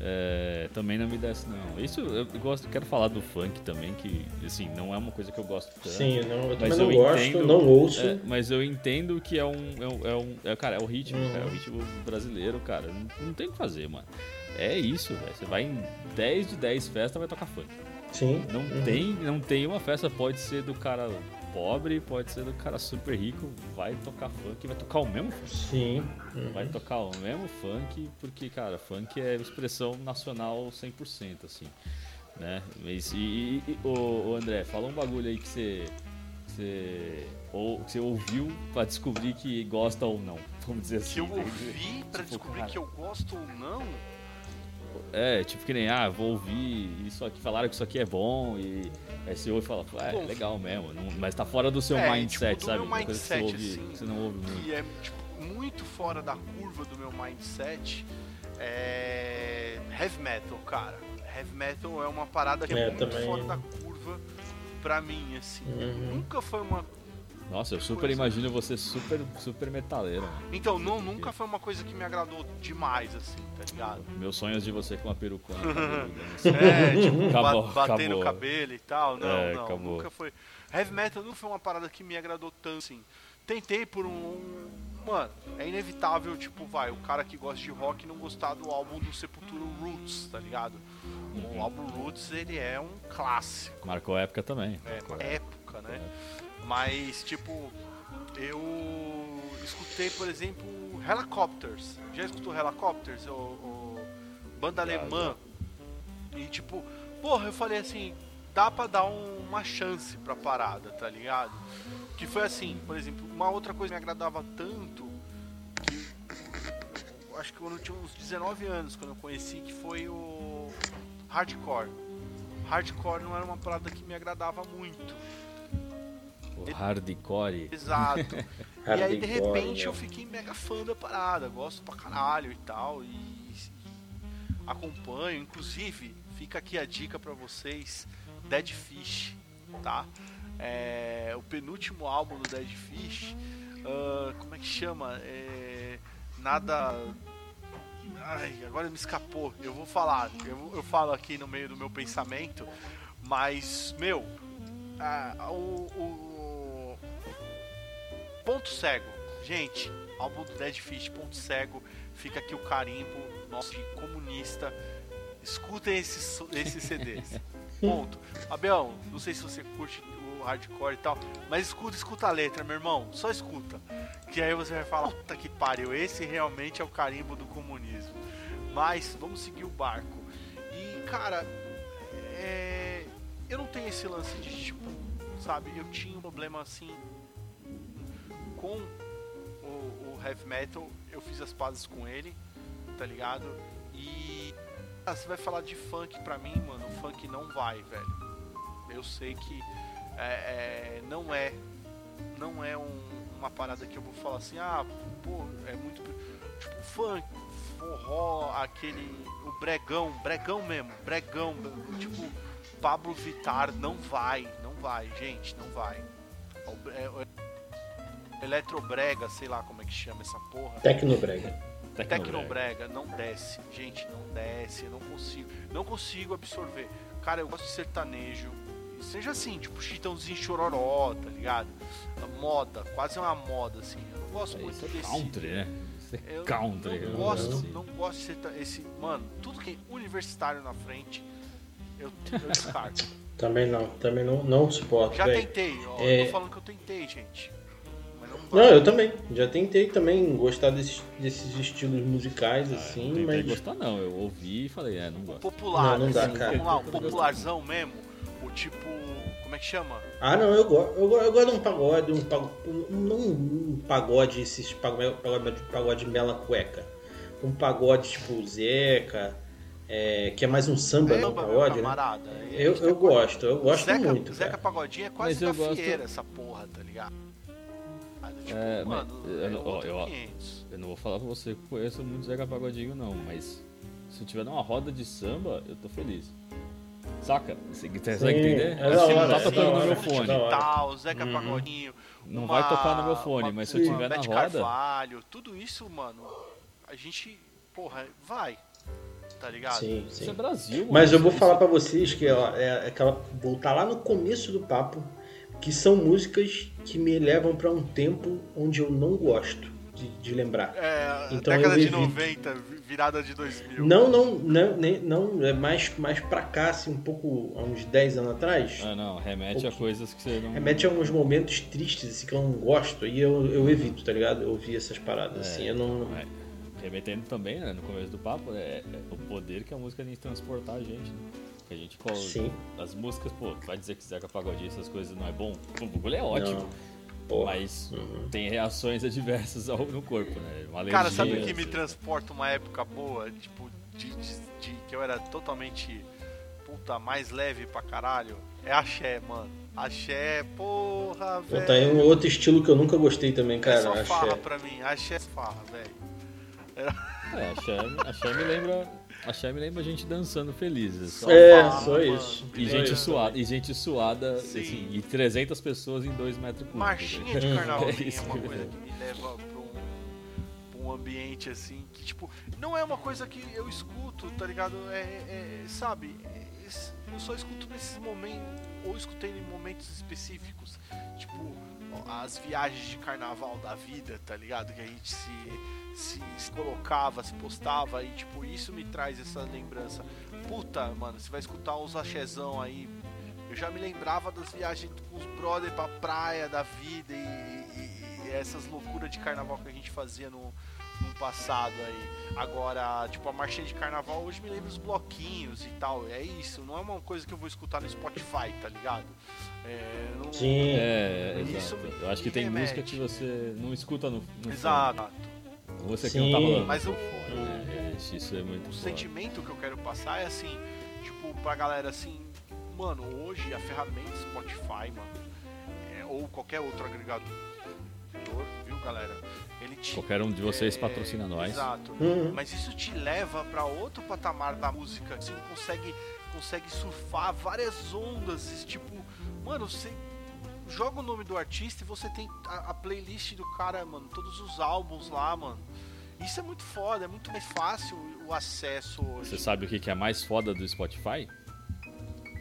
Speaker 1: é, também não me desce não. Isso eu gosto, quero falar do funk também, que assim, não é uma coisa que eu gosto tanto.
Speaker 3: Sim, não, eu mas eu não gosto, entendo, não ouço.
Speaker 1: É, mas eu entendo que é um. É um, é um é, cara, é o ritmo, uhum. cara, é o ritmo brasileiro, cara. Não, não tem o que fazer, mano. É isso, velho. Você vai em 10 de 10 festas, vai tocar funk.
Speaker 3: Sim.
Speaker 1: Não, uhum. tem, não tem uma festa, pode ser do cara pobre, pode ser do cara super rico, vai tocar funk, vai tocar o mesmo funk.
Speaker 3: Sim.
Speaker 1: Uhum. Vai tocar o mesmo funk, porque, cara, funk é expressão nacional 100%, assim. Né? Mas, e, e, e o, o, André, fala um bagulho aí que você, você, ou, que você ouviu pra descobrir que gosta ou não. Vamos dizer assim.
Speaker 2: Que eu ouvi pra tipo, descobrir cara, que eu gosto ou não?
Speaker 1: É, tipo que nem, ah, vou ouvir isso aqui, falaram que isso aqui é bom e aí você ouve e fala, é, é legal mesmo, não, mas tá fora do seu
Speaker 2: é,
Speaker 1: mindset,
Speaker 2: tipo,
Speaker 1: sabe?
Speaker 2: Meu mindset,
Speaker 1: que
Speaker 2: você, ouve, assim,
Speaker 1: você não ouve muito.
Speaker 2: E é tipo, muito fora da curva do meu mindset é heavy metal, cara. Heavy metal é uma parada que é, é muito também. fora da curva pra mim, assim. Uhum. Nunca foi uma
Speaker 1: nossa, eu super imagino você super, super metaleiro.
Speaker 2: Então, não, nunca foi uma coisa que me agradou demais, assim, tá ligado?
Speaker 1: Meus sonhos de você com uma perucona.
Speaker 2: é, tipo, acabou, bater acabou. no cabelo e tal. Não, é, não, acabou. nunca foi. Heavy metal não foi uma parada que me agradou tanto, assim. Tentei por um. Mano, é inevitável, tipo, vai, o cara que gosta de rock não gostar do álbum do Sepultura Roots, tá ligado? O álbum Roots, ele é um clássico.
Speaker 1: Marcou época também.
Speaker 2: É, época, né? É. Mas, tipo, eu escutei, por exemplo, Helicopters. Já escutou Helicopters? O, o banda alemã. E, tipo, porra, eu falei assim, dá pra dar um, uma chance pra parada, tá ligado? Que foi assim, por exemplo, uma outra coisa que me agradava tanto, que acho que quando eu tinha uns 19 anos, quando eu conheci, que foi o hardcore. Hardcore não era uma parada que me agradava muito.
Speaker 1: O hardcore.
Speaker 2: Exato. e aí, de repente, eu fiquei mega fã da parada. Gosto pra caralho e tal. E, e acompanho. Inclusive, fica aqui a dica para vocês: Dead Fish, tá? É, o penúltimo álbum do Dead Fish. Uh, como é que chama? É, nada. Ai, agora me escapou. Eu vou falar. Eu, eu falo aqui no meio do meu pensamento. Mas, meu, o, o ponto cego. Gente, álbum do Dead Fish, ponto cego. Fica aqui o carimbo nosso de comunista. Escutem esses, esses CDs. Ponto. Abel, não sei se você curte o hardcore e tal, mas escuta, escuta a letra, meu irmão. Só escuta. Que aí você vai falar, puta que pariu, esse realmente é o carimbo do comunismo. Mas vamos seguir o barco. E, cara, é... eu não tenho esse lance de tipo, sabe, eu tinha um problema assim com o, o heavy metal, eu fiz as pazes com ele, tá ligado? E ah, você vai falar de funk pra mim, mano, o funk não vai, velho. Eu sei que é, é, não é não é um, uma parada que eu vou falar assim, ah, pô, é muito tipo funk, forró, aquele o bregão, bregão mesmo, bregão, tipo Pablo Vitar não vai, não vai, gente, não vai. É, é, Eletrobrega, sei lá como é que chama essa porra.
Speaker 3: Tecnobrega.
Speaker 2: Tecnobrega, não desce. Gente, não desce, eu não consigo. Não consigo absorver. Cara, eu gosto de sertanejo. Seja assim, tipo Chitãozinho Chororó, tá ligado? A moda, quase uma moda, assim. Eu não gosto
Speaker 1: É,
Speaker 2: muito
Speaker 1: isso é
Speaker 2: desse.
Speaker 1: country, né? Isso é
Speaker 2: Eu
Speaker 1: country.
Speaker 2: não
Speaker 1: eu
Speaker 2: gosto,
Speaker 1: assim.
Speaker 2: não gosto de ser ta- esse. Mano, tudo que é universitário na frente, eu, eu descarto.
Speaker 3: Também não, também não, não suporto,
Speaker 2: Já
Speaker 3: velho.
Speaker 2: tentei, ó.
Speaker 3: É.
Speaker 2: Eu tô falando que eu tentei, gente. Não
Speaker 3: Não, eu também. Já tentei também gostar desses, desses estilos musicais,
Speaker 1: Ah,
Speaker 3: assim,
Speaker 1: não
Speaker 3: mas.
Speaker 1: gostar, não. Eu ouvi e falei, é, não gosto.
Speaker 2: Popular,
Speaker 3: Não, não dá,
Speaker 2: assim,
Speaker 3: cara.
Speaker 2: vamos lá, o
Speaker 1: Eu não gosto
Speaker 2: popularzão mesmo, o tipo. Como é que chama?
Speaker 3: Ah, não, eu gosto. Eu, go- eu gosto de um pagode, um pagode. Não um pagode, esses pagode, pagode, pagode mela cueca. Um pagode tipo Zeca, é, que é mais um samba, não
Speaker 2: Samba, meu
Speaker 3: pagode, né?
Speaker 2: camarada.
Speaker 3: Eu, eu gosto, eu gosto
Speaker 2: Zeca,
Speaker 3: muito.
Speaker 2: Zeca
Speaker 3: cara.
Speaker 2: Pagodinho é quase da
Speaker 1: gosto-
Speaker 2: fieira essa porra, tá ligado? Tipo,
Speaker 1: É,
Speaker 2: mano,
Speaker 1: eu
Speaker 2: é
Speaker 1: não- ó, eu-
Speaker 2: 500.
Speaker 1: Eu não vou falar pra você que eu conheço muito Zeca Pagodinho, não, mas se eu tiver numa roda de samba, eu tô feliz. Saca? Você consegue
Speaker 3: Sim,
Speaker 1: entender?
Speaker 3: é
Speaker 1: que não tá
Speaker 3: é
Speaker 1: tocando
Speaker 3: da
Speaker 1: no meu
Speaker 3: é
Speaker 1: fone.
Speaker 2: Tal, Zeca
Speaker 3: Uhum.
Speaker 2: Pagodinho.
Speaker 1: Não
Speaker 2: uma-
Speaker 1: vai tocar no meu fone,
Speaker 2: uma-
Speaker 1: mas se eu tiver na roda.
Speaker 2: Carvalho, tudo isso, mano, a gente, porra, vai. Tá ligado?
Speaker 3: Sim,
Speaker 1: Isso é
Speaker 3: sim.
Speaker 1: Brasil, mano.
Speaker 3: Mas eu vou falar pra vocês que ó, é aquela voltar lá no começo do papo, que são músicas que me levam pra um tempo onde eu não gosto de, de lembrar.
Speaker 2: É,
Speaker 3: Então
Speaker 2: década
Speaker 3: eu
Speaker 2: de
Speaker 3: evito.
Speaker 2: 90, vi- virada de 2000.
Speaker 3: Não, não, não, nem- não, é mais, mais pra cá, assim, um pouco, há uns 10 anos atrás.
Speaker 1: Ah, não, remete a
Speaker 3: Ok.
Speaker 1: coisas que você não.
Speaker 3: Remete a uns momentos tristes, assim, que eu não gosto, e eu, eu evito, tá ligado? Eu ouvi essas paradas, assim, eu não...
Speaker 1: É, remetendo também, né, no começo do papo, é, é o poder que a música tem de transportar a gente, né? Que a gente coloca.
Speaker 3: Sim.
Speaker 1: As músicas, pô, vai dizer que Zeca Pagodinho, essas coisas não é bom? O bagulho é ótimo.
Speaker 3: Não. Porra.
Speaker 1: Mas
Speaker 3: Uhum.
Speaker 1: tem reações adversas ao, no corpo, né? Uma
Speaker 2: Cara, sabe o que me
Speaker 1: assim.
Speaker 2: transporta uma época boa? Tipo, de, de- de- que eu era totalmente puta mais leve pra caralho? É axé, mano. Axé, porra,
Speaker 3: Pô,
Speaker 2: velho.
Speaker 3: tá aí um outro estilo que eu nunca gostei também,
Speaker 2: é
Speaker 3: cara.
Speaker 2: só farra
Speaker 3: Axé.
Speaker 2: pra mim. Axé é farra, velho.
Speaker 1: É, axé, axé me lembra. Axé me lembra a gente dançando felizes. Só
Speaker 3: É,
Speaker 2: farra,
Speaker 3: só isso.
Speaker 1: E gente suada, e gente suada,
Speaker 2: Sim.
Speaker 1: assim, e 300 pessoas em 2 metros cúbicos.
Speaker 2: Marchinha de
Speaker 3: Hum.
Speaker 2: carnaval
Speaker 1: É
Speaker 2: é, uma
Speaker 1: que-
Speaker 2: coisa que me leva pra um, pra um ambiente assim que, tipo, não é uma coisa que eu escuto, tá ligado? É, é- sabe? é- eu só escuto nesses momentos, ou escutei em momentos específicos, tipo, as viagens de carnaval da vida, tá ligado? Que a gente se, se, se colocava, se postava, e, tipo, isso me traz essa lembrança. Puta, mano, você vai escutar uns axezão aí, eu já me lembrava das viagens com os brother pra praia da vida e, e- e essas loucuras de carnaval que a gente fazia no, no passado aí. Agora, tipo, a marchinha de carnaval hoje me lembra os bloquinhos e tal. É isso, não é uma coisa que eu vou escutar no Spotify, tá ligado? É, não-
Speaker 3: Sim.
Speaker 1: É,
Speaker 2: Isso
Speaker 1: exato.
Speaker 2: me-
Speaker 1: Eu acho que tem
Speaker 2: remete.
Speaker 1: música que você não escuta no, no
Speaker 2: Exato.
Speaker 1: fone. Você que não tá rolando.
Speaker 2: Mas o-
Speaker 1: fone, né? É, Isso é muito
Speaker 2: O
Speaker 1: foda.
Speaker 2: sentimento que eu quero passar é assim, tipo, pra galera assim, mano, hoje a ferramenta Spotify, mano, é, ou qualquer outro agregador, viu, galera? Ele te
Speaker 1: Qualquer um de vocês
Speaker 2: É,
Speaker 1: patrocina nós.
Speaker 2: Exato.
Speaker 3: Uhum.
Speaker 2: Mas isso te leva pra outro patamar da música. Você consegue, consegue surfar várias ondas. Tipo, mano, você joga o nome do artista e você tem a, a playlist do cara, mano, todos os álbuns lá, mano. Isso é muito foda, é muito mais fácil o acesso hoje.
Speaker 1: Você sabe o que que é mais foda do Spotify?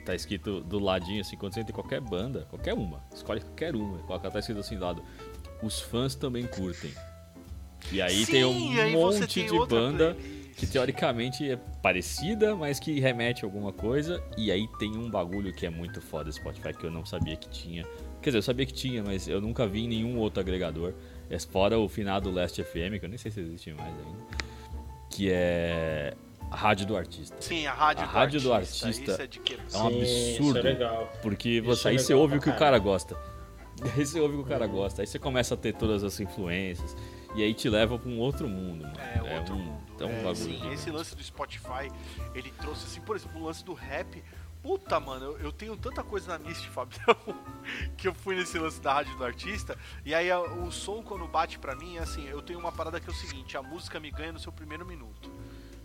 Speaker 1: Tá escrito do ladinho assim, quando você entra em qualquer banda, qualquer uma, escolhe qualquer uma, coloca, tá escrito assim do lado. os fãs também curtem. E aí
Speaker 2: Sim,
Speaker 1: tem um
Speaker 2: aí
Speaker 1: monte
Speaker 2: tem
Speaker 1: de banda
Speaker 2: playlist.
Speaker 1: que teoricamente é parecida, mas que remete a alguma coisa. E aí tem um bagulho que é muito foda Spotify que eu não sabia que tinha. Quer dizer, eu sabia que tinha, mas eu nunca vi em nenhum outro agregador. É fora o finado Last FM, que eu nem sei se existe mais ainda. Que é a rádio do artista.
Speaker 2: Sim, a rádio,
Speaker 1: A
Speaker 2: do,
Speaker 1: rádio do
Speaker 2: artista,
Speaker 1: artista
Speaker 2: Isso é.
Speaker 1: É um
Speaker 3: Sim, Isso
Speaker 1: absurdo.
Speaker 3: é legal.
Speaker 1: Porque
Speaker 3: Isso
Speaker 1: você,
Speaker 3: é
Speaker 1: aí você ouve o que o cara gosta. Aí você ouve o que o cara gosta. Aí você começa a ter todas as influências. E aí te leva pra um outro mundo, mano.
Speaker 2: É, outro
Speaker 1: um,
Speaker 2: mundo.
Speaker 1: É um
Speaker 2: É,
Speaker 1: bagulho.
Speaker 2: sim, esse lance do Spotify, ele trouxe assim, por exemplo, o lance do rap. Puta, mano, eu, eu tenho tanta coisa na list, Fabião, que eu fui nesse lance da rádio do artista. E aí a- o som, quando bate pra mim, é assim, eu tenho uma parada que é o seguinte: a música me ganha no seu primeiro minuto.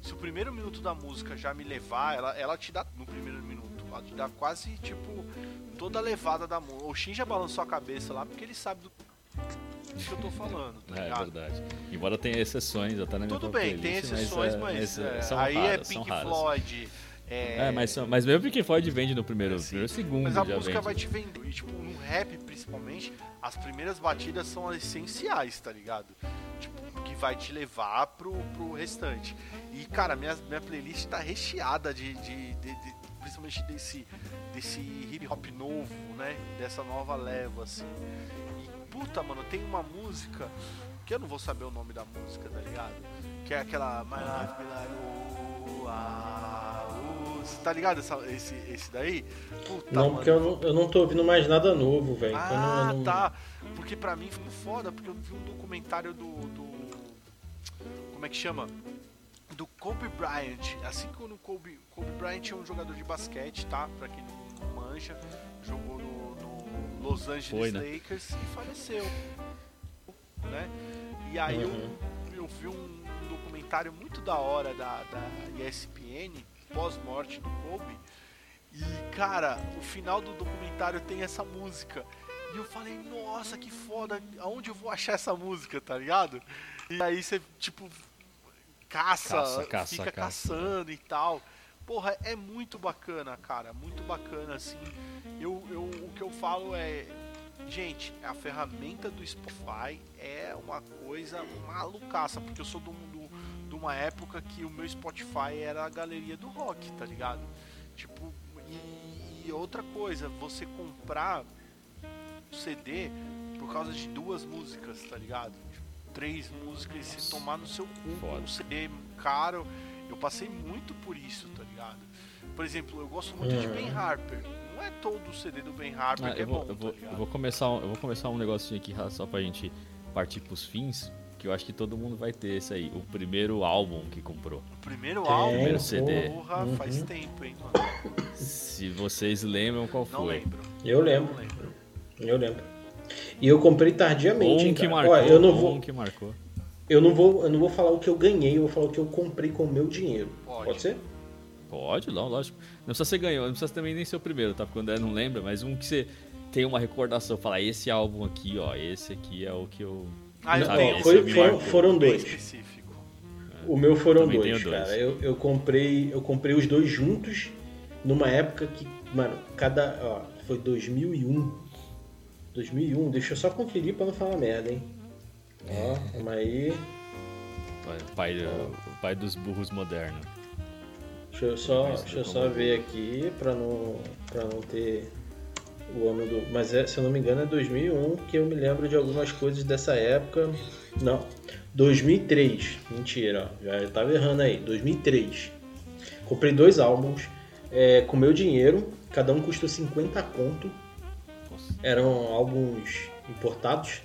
Speaker 2: Se o primeiro minuto da música já me levar, ela, ela te dá no primeiro minuto. Ela te dá quase, tipo, toda a levada da música. O Shin já balançou a cabeça lá porque ele sabe do que eu tô falando, tá
Speaker 1: É, é verdade. Embora tenha exceções, até na minha
Speaker 2: Tudo bem, tem
Speaker 1: playlist,
Speaker 2: exceções,
Speaker 1: é-
Speaker 2: mas,
Speaker 1: é,
Speaker 2: é,
Speaker 1: são
Speaker 2: aí é
Speaker 1: raras, são
Speaker 2: Pink
Speaker 1: raras.
Speaker 2: Floyd. É,
Speaker 1: É, mas, mas mesmo Pink Floyd vende no primeiro,
Speaker 2: Sim.
Speaker 1: primeiro segundo.
Speaker 2: mas a música
Speaker 1: vende.
Speaker 2: vai te vender. E, tipo, no rap, principalmente, as primeiras batidas são as essenciais, tá ligado? Tipo, que vai te levar pro, pro restante. E, cara, minha, minha playlist tá recheada de, de- de- de- principalmente desse, desse hip hop novo, né? Dessa nova leva, assim. Puta, mano, tem uma música que eu não vou saber o nome da música, tá ligado? Que é aquela oh, Tá ligado essa- esse, esse daí? Puta,
Speaker 3: Não,
Speaker 2: mano.
Speaker 3: porque eu não, eu não tô ouvindo mais nada novo, velho. Então
Speaker 2: Ah,
Speaker 3: não- não-
Speaker 2: tá. Porque pra mim ficou foda, porque eu vi um documentário do. do- como é que chama? Do Kobe Bryant. Assim como o Kobe, Kobe Bryant é um jogador de basquete, tá? Pra quem não manja, jogou no Los Angeles
Speaker 1: Foi, né?
Speaker 2: Lakers e faleceu. Né? E aí
Speaker 3: Uhum.
Speaker 2: eu, eu vi um documentário muito da hora da, da ESPN, pós-morte do Kobe. E, cara, o final do documentário tem essa música. E eu falei, nossa, que foda, aonde eu vou achar essa música, tá ligado? E aí você, tipo, caça,
Speaker 1: Caça, caça,
Speaker 2: fica
Speaker 1: caça.
Speaker 2: caçando e tal. Porra, é muito bacana, cara, muito bacana, assim. Eu, eu, o que eu falo é, gente, a ferramenta do Spotify é uma coisa malucaça, porque eu sou do, do, de uma época que o meu Spotify era a galeria do rock, tá ligado? Tipo, e, e outra coisa, você comprar o CD por causa de duas músicas, tá ligado? Tipo, três músicas e você tomar no seu cu
Speaker 1: Foda.
Speaker 2: um CD caro. Eu passei muito por isso, tá ligado? Por exemplo, eu gosto muito de
Speaker 3: Uhum.
Speaker 2: Ben Harper. Não é todo o CD do Ben Harper
Speaker 1: Ah,
Speaker 2: que é
Speaker 1: eu, vou,
Speaker 2: bom,
Speaker 1: eu, vou,
Speaker 2: tá
Speaker 1: eu vou começar, um- eu vou começar um negocinho aqui só pra gente partir pros fins. Que eu acho que todo mundo vai ter esse aí. O primeiro álbum que comprou.
Speaker 2: O primeiro álbum,
Speaker 1: Primeiro CD.
Speaker 2: porra,
Speaker 3: Uhum.
Speaker 2: faz tempo, hein, mano?
Speaker 1: Se vocês lembram qual
Speaker 2: Não
Speaker 1: foi.
Speaker 2: lembro.
Speaker 3: Eu lembro,
Speaker 2: Não lembro.
Speaker 3: eu lembro. E eu comprei tardiamente,
Speaker 1: um que
Speaker 3: cara.
Speaker 1: marcou.
Speaker 3: Ó, eu não
Speaker 1: ou
Speaker 3: vou,
Speaker 1: um que marcou.
Speaker 3: eu não vou, eu não vou falar o que eu ganhei, eu vou falar o que eu comprei com o meu dinheiro.
Speaker 2: Pode.
Speaker 3: Pode ser?
Speaker 1: Pode, não, lógico. Não precisa ser ganhou, não precisa também nem ser o primeiro, tá? Porque o André não lembra, mas um que você tem uma recordação, fala, esse álbum aqui, ó, esse aqui é o que eu.
Speaker 2: Ah, eu
Speaker 3: Não,
Speaker 1: Sabe,
Speaker 3: foi- foram, dois.
Speaker 2: específico.
Speaker 3: O meu foram dois,
Speaker 1: dois.
Speaker 3: cara. Eu, eu comprei, eu comprei os dois juntos numa época que, mano, cada, ó, foi 2001. 2001, deixa eu só conferir pra não falar merda, hein. Ó, calma aí.
Speaker 1: O pai, o pai dos burros modernos.
Speaker 3: Deixa eu só, deixa eu
Speaker 1: como-
Speaker 3: só ver aqui pra não, pra não ter o ano do. Mas é, se eu não me engano é 2001 que eu me lembro de algumas coisas dessa época. Não, 2003. Mentira, já tava errando aí. 2003. Comprei dois álbuns é, com meu dinheiro, cada um custou 50 conto. Eram álbuns importados.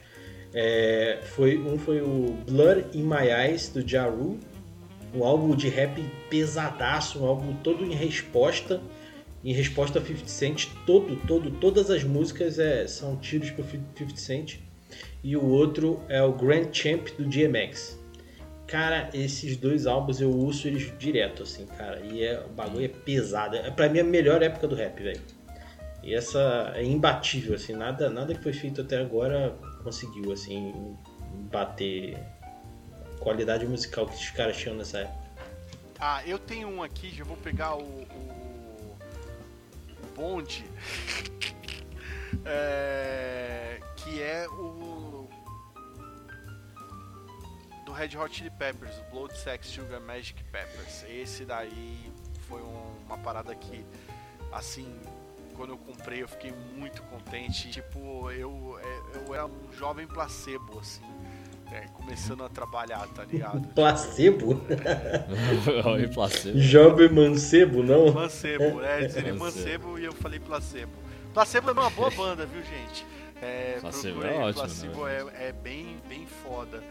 Speaker 3: É, foi, um foi o Blood in My Eyes do Ja Rule, um álbum de rap pesadaço, um álbum todo em resposta, em resposta a 50 Cent, todo, todo, todas as músicas é, são tiros pro 50 Cent. E o outro é o Grand Champ do DMX. Cara, esses dois álbuns eu uso eles direto, assim, cara. E é, o bagulho é pesado. É pra mim a melhor época do rap, velho. E essa é imbatível, assim, nada, nada que foi feito até agora conseguiu, assim, bater qualidade musical que esses caras tinham nessa época.
Speaker 2: Ah, eu tenho um aqui, já vou pegar o, o, o bonde, É, que é o Red Hot Chili Peppers, Blood, Sex, Sugar, Magic Peppers. Esse daí foi um- uma parada que, assim, quando eu comprei eu fiquei muito contente. Tipo, eu, é, eu era um jovem placebo, assim, é, começando a trabalhar, tá ligado?
Speaker 3: Placebo?
Speaker 1: Oi, placebo.
Speaker 3: Jovem mancebo, não?
Speaker 2: Mancebo, é, dizendo
Speaker 1: Mancebo.
Speaker 2: mancebo e eu falei placebo. Placebo é uma boa banda, viu, gente? É,
Speaker 1: Placebo
Speaker 2: procurem,
Speaker 1: é ótimo,
Speaker 2: Placebo
Speaker 1: né?
Speaker 2: é, é bem, bem foda.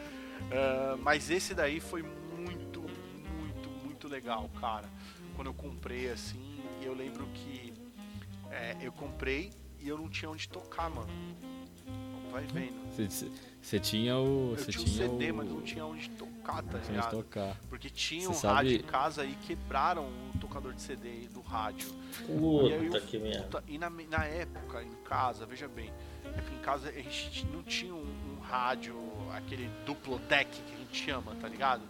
Speaker 2: Ah, mas esse daí foi muito, muito, muito legal, cara. Quando eu comprei assim, e eu lembro que é, eu comprei e eu não tinha onde tocar, mano. Vai vendo.
Speaker 1: Você tinha o.
Speaker 2: Eu
Speaker 1: Você
Speaker 2: tinha um
Speaker 1: tinha
Speaker 2: CD,
Speaker 1: o...
Speaker 2: mas não tinha onde tocar, tá
Speaker 1: não tinha onde
Speaker 2: ligado?
Speaker 1: tocar.
Speaker 2: Porque tinha um
Speaker 1: sabe-
Speaker 2: rádio em casa e quebraram o tocador de CD do rádio. E aí
Speaker 3: Puta
Speaker 2: eu-
Speaker 3: que merda.
Speaker 2: puta, E na, na época, em casa, veja bem, é em casa a gente não tinha um, um rádio, aquele duplo deck que a gente chama, tá ligado?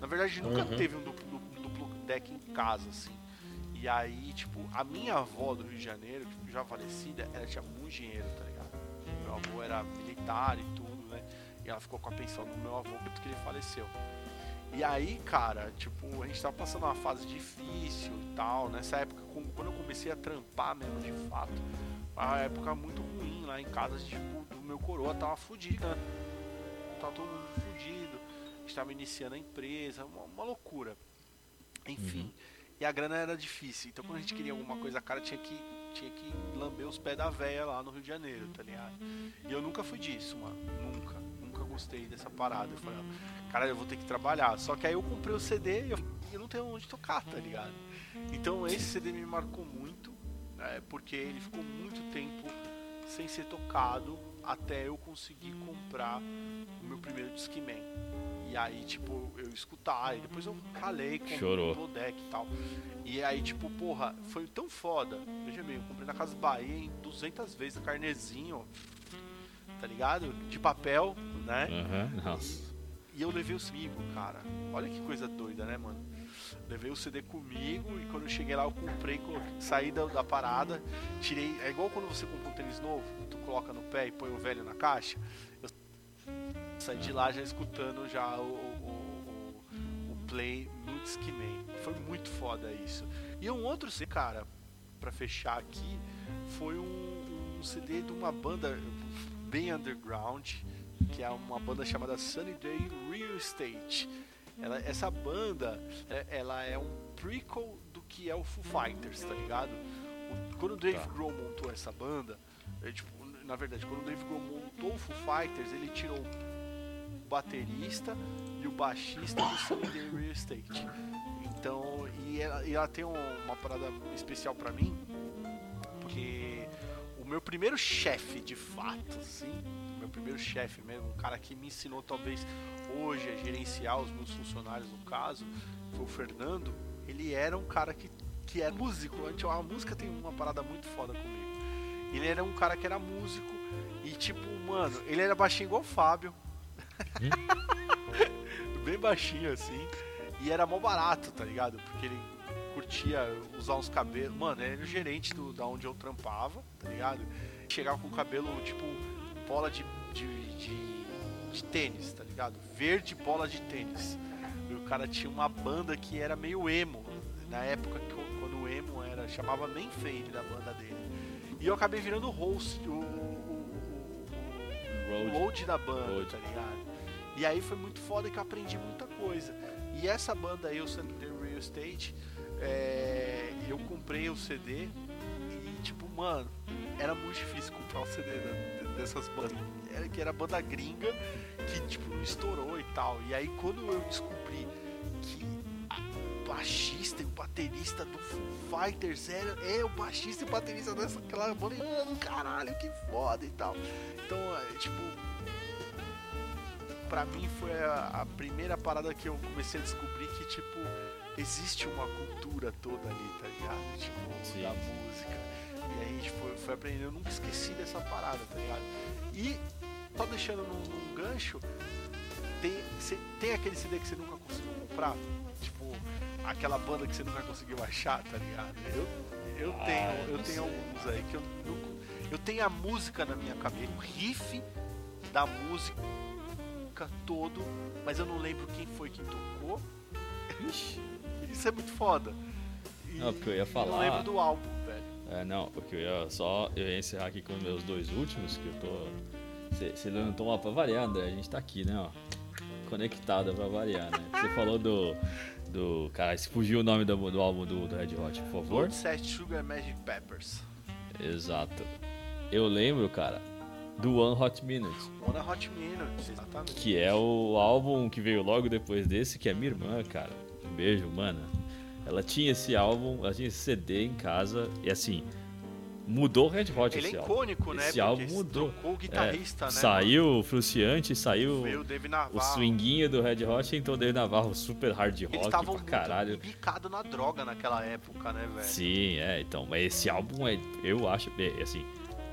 Speaker 2: Na verdade, nunca
Speaker 3: Uhum.
Speaker 2: teve um duplo, duplo- deck em casa, assim. E aí, tipo, a minha avó do Rio de Janeiro, que já falecida, ela tinha muito dinheiro, tá ligado? Meu avô era militar e tudo, né? E ela ficou com a pensão do meu avô, tanto que ele faleceu. E aí, cara, tipo, a gente tava passando uma fase difícil e tal. Nessa época, quando eu comecei a trampar mesmo de fato, a época muito ruim lá em casa, tipo, do meu coroa tava fudido, né? Tava todo mundo fudido. A gente tava iniciando a empresa, uma, uma loucura. Enfim. E a grana era difícil. Então quando a gente queria alguma coisa, cara, tinha que, tinha que lamber os pés da véia lá no Rio de Janeiro, tá ligado? E eu nunca fui disso, mano. Nunca. Nunca gostei dessa parada. Eu falei, ó, cara, eu vou ter que trabalhar. Só que aí eu comprei o CD e eu, eu não tenho onde tocar, tá ligado? Então esse CD me marcou muito, né, porque ele ficou muito tempo sem ser tocado até eu conseguir comprar o meu primeiro Discman. E aí, tipo, eu escutar, e depois eu ralei com
Speaker 1: Chorou.
Speaker 2: o deck e tal. E aí, tipo, porra, foi tão foda. Veja bem, eu comprei na Casa Bahia em 200 vezes, carnezinho, tá ligado? De papel, né?
Speaker 1: Aham, nossa.
Speaker 2: E eu levei os comigo, cara. Olha que coisa doida, né, mano? Levei o CD comigo e quando eu cheguei lá eu comprei, saí da, da parada, tirei. É igual quando você compra um tênis novo, tu coloca no pé e põe o velho na caixa. Eu saí de lá já escutando já o, o, o- o play no Discman. Foi muito foda isso. E um outro cara, pra fechar aqui, foi um, um CD de uma banda bem underground, que é uma banda chamada Sunny Day Real Estate. Ela- essa banda, é- ela é um prequel do que é o Foo Fighters, tá ligado? Quando o Dave
Speaker 1: Tá.
Speaker 2: Grohl montou essa banda, é, tipo, na verdade, quando o Dave Grohl montou o Foo Fighters, ele tirou baterista e o baixista do Sunny Day Real Estate. Então, e ela, e ela tem um- uma parada especial pra mim, porque o meu primeiro chefe de fato, assim, meu primeiro chefe mesmo, um cara que me ensinou talvez hoje a gerenciar os meus funcionários no caso, foi o Fernando. Ele era um cara que, que é músico, a música tem uma parada muito foda comigo. Ele era um cara que era músico e tipo, mano, ele era baixinho igual o Fábio. Bem baixinho assim. E era mó barato, tá ligado? Porque ele curtia usar uns cabelos. Mano, ele era o gerente do, da onde eu trampava, tá ligado? Chegava com o cabelo, tipo, bola de, de, de, de tênis, tá ligado? Verde bola de tênis. E o cara tinha uma banda que era meio emo. Na época quando o emo era, chamava Mainframe da banda dele. E eu acabei virando host, o,
Speaker 1: Road.
Speaker 2: load da banda,
Speaker 1: Load.
Speaker 2: tá ligado? E aí foi muito foda que eu aprendi muita coisa. E essa banda aí, o Sunday Real Estate, é, eu comprei o CD e tipo, mano, era muito difícil comprar o CD da- dessas bandas. Era que era banda gringa que tipo estourou e tal. E aí quando eu descobri que baixista e o baterista do Foo Fighters era é o baixista e o baterista dessa aquela banda, mano, caralho, que foda e tal. Então, é, tipo, pra mim foi a, a primeira parada que eu comecei a descobrir que, tipo, existe uma cultura toda ali, tá ligado? Tipo,
Speaker 1: Sim.
Speaker 2: da música. E aí, tipo, eu fui aprendendo, eu nunca esqueci dessa parada, tá ligado? E, só deixando num, num gancho, tem, cê- tem aquele CD que você nunca conseguiu comprar? Aquela banda que você nunca conseguiu achar, tá ligado? Eu, eu
Speaker 1: Ah,
Speaker 2: tenho,
Speaker 1: eu
Speaker 2: eu
Speaker 1: não
Speaker 2: tenho alguns aí que eu nunca. Eu tenho a música na minha cabeça, o riff da música todo, mas eu não lembro quem foi que tocou. Isso é muito foda. E
Speaker 1: Não, porque eu ia falar-
Speaker 2: Não lembro do álbum, velho.
Speaker 1: É, não, porque eu ia só eu ia encerrar aqui com os meus dois últimos, que eu tô. Você levantou uma pra variar, André. A gente tá aqui, né, ó. Conectada pra variar, né? Você falou do. Do. Cara, se fugiu o nome do, do álbum do, do Red Hot, por favor.
Speaker 2: Set Sugar Magic Peppers.
Speaker 1: Exato. Eu lembro, cara, do One Hot Minute,
Speaker 2: One Hot Minutes, exatamente.
Speaker 1: que é o álbum que veio logo depois desse, que é minha irmã, cara. Um beijo, mana. Ela tinha esse álbum, ela tinha esse CD em casa, e assim, mudou o Red Hot
Speaker 2: Ele é
Speaker 1: esse álbum.
Speaker 2: icônico, né?
Speaker 1: Esse álbum mudou.
Speaker 2: O guitarrista,
Speaker 1: É,
Speaker 2: né?
Speaker 1: Saiu o Fruciante, saiu
Speaker 2: Veio o
Speaker 1: swinguinho do Red Hot, então o Dave Navarro super hard
Speaker 2: Eles
Speaker 1: rock
Speaker 2: estavam
Speaker 1: pra caralho.
Speaker 2: muito bicados na droga naquela época, né, velho?
Speaker 1: Sim, é, então, mas esse álbum é, eu acho, é, assim,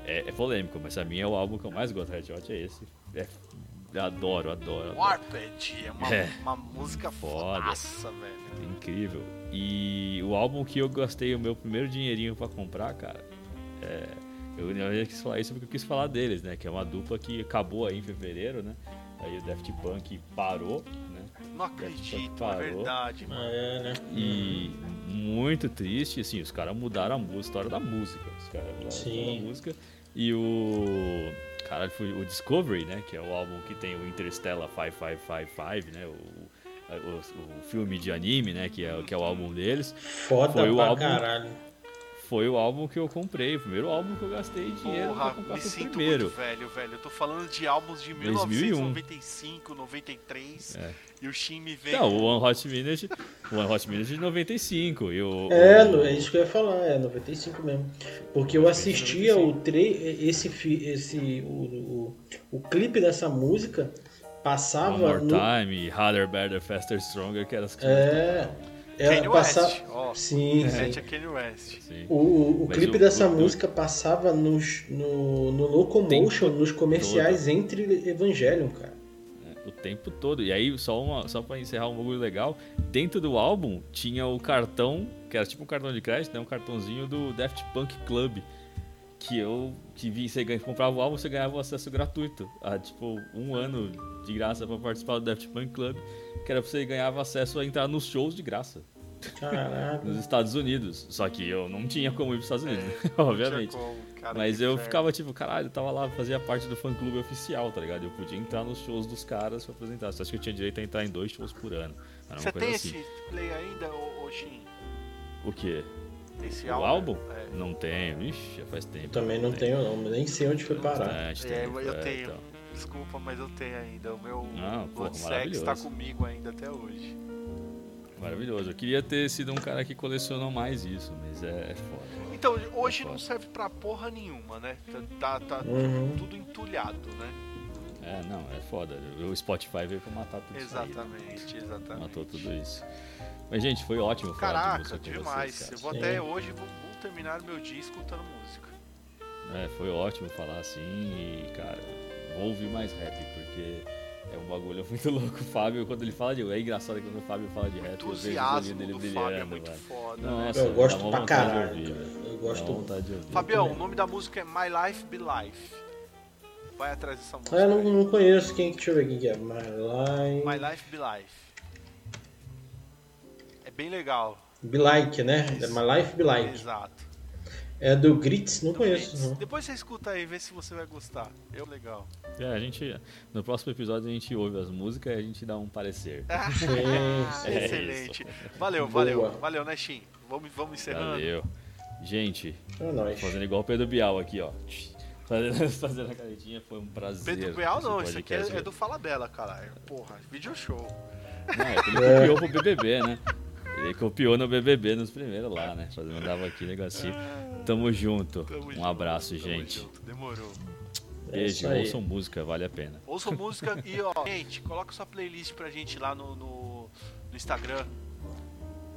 Speaker 1: é, é polêmico, mas pra mim é o álbum que eu mais gosto do Red Hot, é esse. É, eu adoro, adoro.
Speaker 2: Warped é uma,
Speaker 1: É.
Speaker 2: uma música
Speaker 1: Foda.
Speaker 2: velho.
Speaker 1: Incrível. E o álbum que eu gastei o meu primeiro dinheirinho pra comprar, cara, é, eu, eu quis falar isso porque eu quis falar deles, né? Que é uma dupla que acabou aí em fevereiro, né? Aí o Daft Punk parou, né?
Speaker 2: Não acredito, é
Speaker 1: parou.
Speaker 2: verdade, mano.
Speaker 3: É, né?
Speaker 1: E muito triste, assim, os caras mudaram a música, a história da música. Os caras mudaram a
Speaker 3: Sim.
Speaker 1: da música. E o. Caralho, foi o Discovery, né? Que é o álbum que tem o Interstellar 5555, né? O, o, o filme de anime, né? Que é, que é o álbum deles.
Speaker 3: Foda
Speaker 1: Foi o
Speaker 3: pra
Speaker 1: álbum-
Speaker 3: caralho.
Speaker 1: Foi o álbum que eu comprei, o primeiro álbum que eu gastei dinheiro pra
Speaker 2: Porra,
Speaker 1: comprar
Speaker 2: me sinto
Speaker 1: primeiro.
Speaker 2: muito velho, velho. Eu tô falando de álbuns de
Speaker 1: 2001.
Speaker 2: 1995, 93.
Speaker 1: É.
Speaker 2: E o Shin me veio.
Speaker 1: Não, o One Hot Minute, o One Hot Minute de 95. E o,
Speaker 3: É,
Speaker 1: o-
Speaker 3: é isso que eu ia falar, é 95 mesmo. Porque eu assistia o tre esse fi- esse o, o, o clipe dessa música
Speaker 1: One
Speaker 3: passava
Speaker 1: More
Speaker 3: no
Speaker 1: Time, Harder, Better, Faster, Stronger, que eram as que
Speaker 3: é ela
Speaker 2: Kanye
Speaker 3: passava
Speaker 2: West, ó.
Speaker 3: sim, sim.
Speaker 2: a Kanye West.
Speaker 1: Sim.
Speaker 3: O, o, o clipe
Speaker 1: o-
Speaker 3: dessa
Speaker 1: o-
Speaker 3: música passava nos, no, no Locomotion, nos comerciais entre Evangelion, cara.
Speaker 1: O tempo todo. E aí, só, uma, só pra encerrar um bagulho legal, dentro do álbum tinha o cartão, que era tipo um cartão de crédito, né? Um cartãozinho do Daft Punk Club. Que eu que vi, você comprava o álbum, você ganhava o acesso gratuito. A, tipo, um ano de graça pra participar do Daft Punk Club. Que era pra você ganhava acesso a entrar nos shows de graça.
Speaker 3: Caraca.
Speaker 1: Nos Estados Unidos. Só que eu não tinha como ir pros Estados Unidos,
Speaker 2: É, Não
Speaker 1: obviamente.
Speaker 2: tinha como, cara,
Speaker 1: Mas eu
Speaker 2: inferno.
Speaker 1: ficava tipo, caralho, eu tava lá, fazia parte do fã clube oficial, tá ligado? Eu podia entrar nos shows dos caras pra apresentar. Só acho que eu tinha direito a entrar em dois shows por ano. Era uma
Speaker 2: Você
Speaker 1: coisa
Speaker 2: tem
Speaker 1: assim.
Speaker 2: esse play ainda, ô, Shin?
Speaker 1: O quê?
Speaker 2: Esse
Speaker 1: O álbum?
Speaker 2: É.
Speaker 1: Não tenho. Ixi, já faz tempo.
Speaker 3: Eu também não tenho não, nem sei onde foi parar.
Speaker 1: Bastante
Speaker 2: É,
Speaker 1: tempo,
Speaker 2: eu
Speaker 1: é,
Speaker 2: tenho.
Speaker 1: então.
Speaker 2: Desculpa, mas eu tenho ainda. O meu
Speaker 1: Não, pô,
Speaker 2: Blood Sex
Speaker 1: maravilhoso.
Speaker 2: tá comigo ainda até hoje.
Speaker 1: Maravilhoso. Eu queria ter sido um cara que colecionou mais isso, mas é, é foda.
Speaker 2: Então, hoje
Speaker 1: foda.
Speaker 2: não serve pra porra nenhuma, né? Tá, tá
Speaker 3: Uhum.
Speaker 2: tudo entulhado, né?
Speaker 1: É, não, é foda. O Spotify veio pra matar tudo isso aí. né?
Speaker 2: Exatamente, exatamente.
Speaker 1: Matou tudo isso. Mas, gente, foi ótimo falar de
Speaker 2: Caraca,
Speaker 1: música com
Speaker 2: demais.
Speaker 1: vocês, cara.
Speaker 2: eu vou até hoje vou, vou terminar meu dia escutando música.
Speaker 1: É, foi ótimo falar assim e, cara, vou ouvir mais rap, porque é um bagulho muito louco. O Fábio, quando ele fala de. É engraçado quando o Fábio fala de rap, eu vejo o
Speaker 2: entusiasmo
Speaker 1: dele
Speaker 2: do Fábio é muito
Speaker 1: mano.
Speaker 2: foda. né?
Speaker 1: Nossa,
Speaker 3: Eu
Speaker 1: dá
Speaker 3: gosto pra caralho,
Speaker 1: ouvir,
Speaker 3: cara. Eu gosto.
Speaker 1: vontade de ouvir.
Speaker 2: Fabião,
Speaker 3: também.
Speaker 2: o nome da música é My Life Be Life. Vai atrás dessa música.
Speaker 3: Ah, eu não, não conheço quem que. Deixa eu ver quem que é. My Life.
Speaker 2: My Life Be Life. É bem legal.
Speaker 3: Be Like, né?
Speaker 2: Isso.
Speaker 3: É My Life Be Like.
Speaker 2: Exato.
Speaker 3: É do Grits? Não
Speaker 2: Do
Speaker 3: conheço,
Speaker 2: Blitz.
Speaker 3: não.
Speaker 2: Depois você escuta aí, vê se você vai gostar. Eu legal.
Speaker 1: É, a gente. No próximo episódio a gente ouve as músicas e a gente dá um parecer. É
Speaker 2: Excelente. Valeu,
Speaker 3: Boa.
Speaker 2: valeu. Valeu, né, Shin? Vamos, vamos encerrando.
Speaker 1: Valeu. Gente,
Speaker 3: nós.
Speaker 1: fazendo igual o Pedro Bial aqui, ó. Fazendo, fazendo a caretinha, foi um prazer.
Speaker 2: Pedro Bial não, isso aqui é, é do Fala Bela, caralho. Porra, video show.
Speaker 1: Não, é ele copiou pro BBB, né? Ele copiou no BBB nos primeiros lá, né? Fazendo mandava aqui negocinho. Tamo junto.
Speaker 2: Tamo
Speaker 1: um
Speaker 2: junto,
Speaker 1: abraço,
Speaker 2: tamo
Speaker 1: gente.
Speaker 2: junto. Demorou.
Speaker 3: É
Speaker 1: Beijo,
Speaker 3: aí.
Speaker 1: ouçam música, vale a pena.
Speaker 2: Ouça música e, ó, gente, coloca sua playlist pra gente lá no, no, no Instagram.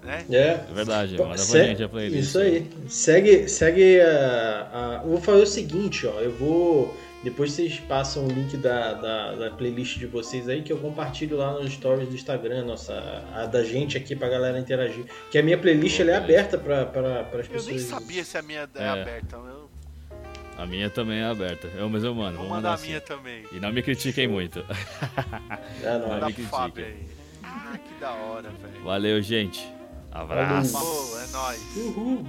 Speaker 2: Né?
Speaker 3: É.
Speaker 1: É verdade, manda pra
Speaker 3: Se-
Speaker 1: gente a playlist.
Speaker 3: Isso aí. Segue, segue a, a- Eu vou fazer o seguinte, ó. Eu vou. Depois vocês passam o link da, da, da playlist de vocês aí, que eu compartilho lá nos stories do Instagram, nossa, a da gente aqui pra galera interagir. Que a minha playlist
Speaker 1: Boa,
Speaker 3: ela é
Speaker 1: beleza.
Speaker 3: aberta pra, pra, as
Speaker 2: Eu
Speaker 3: pessoas.
Speaker 2: nem sabia se a minha é,
Speaker 1: É.
Speaker 2: aberta. Eu...
Speaker 1: A minha também é aberta. Eu, mas eu mando.
Speaker 2: Vou
Speaker 1: Vou
Speaker 2: mandar a
Speaker 1: assim.
Speaker 2: minha também.
Speaker 1: E não me critiquem muito.
Speaker 3: É, não.
Speaker 2: Manda
Speaker 1: me critica.
Speaker 2: Fábio aí. Ah, que da hora, velho.
Speaker 1: Valeu, gente. Abraço.
Speaker 2: Falou, é nóis.
Speaker 3: Uhul.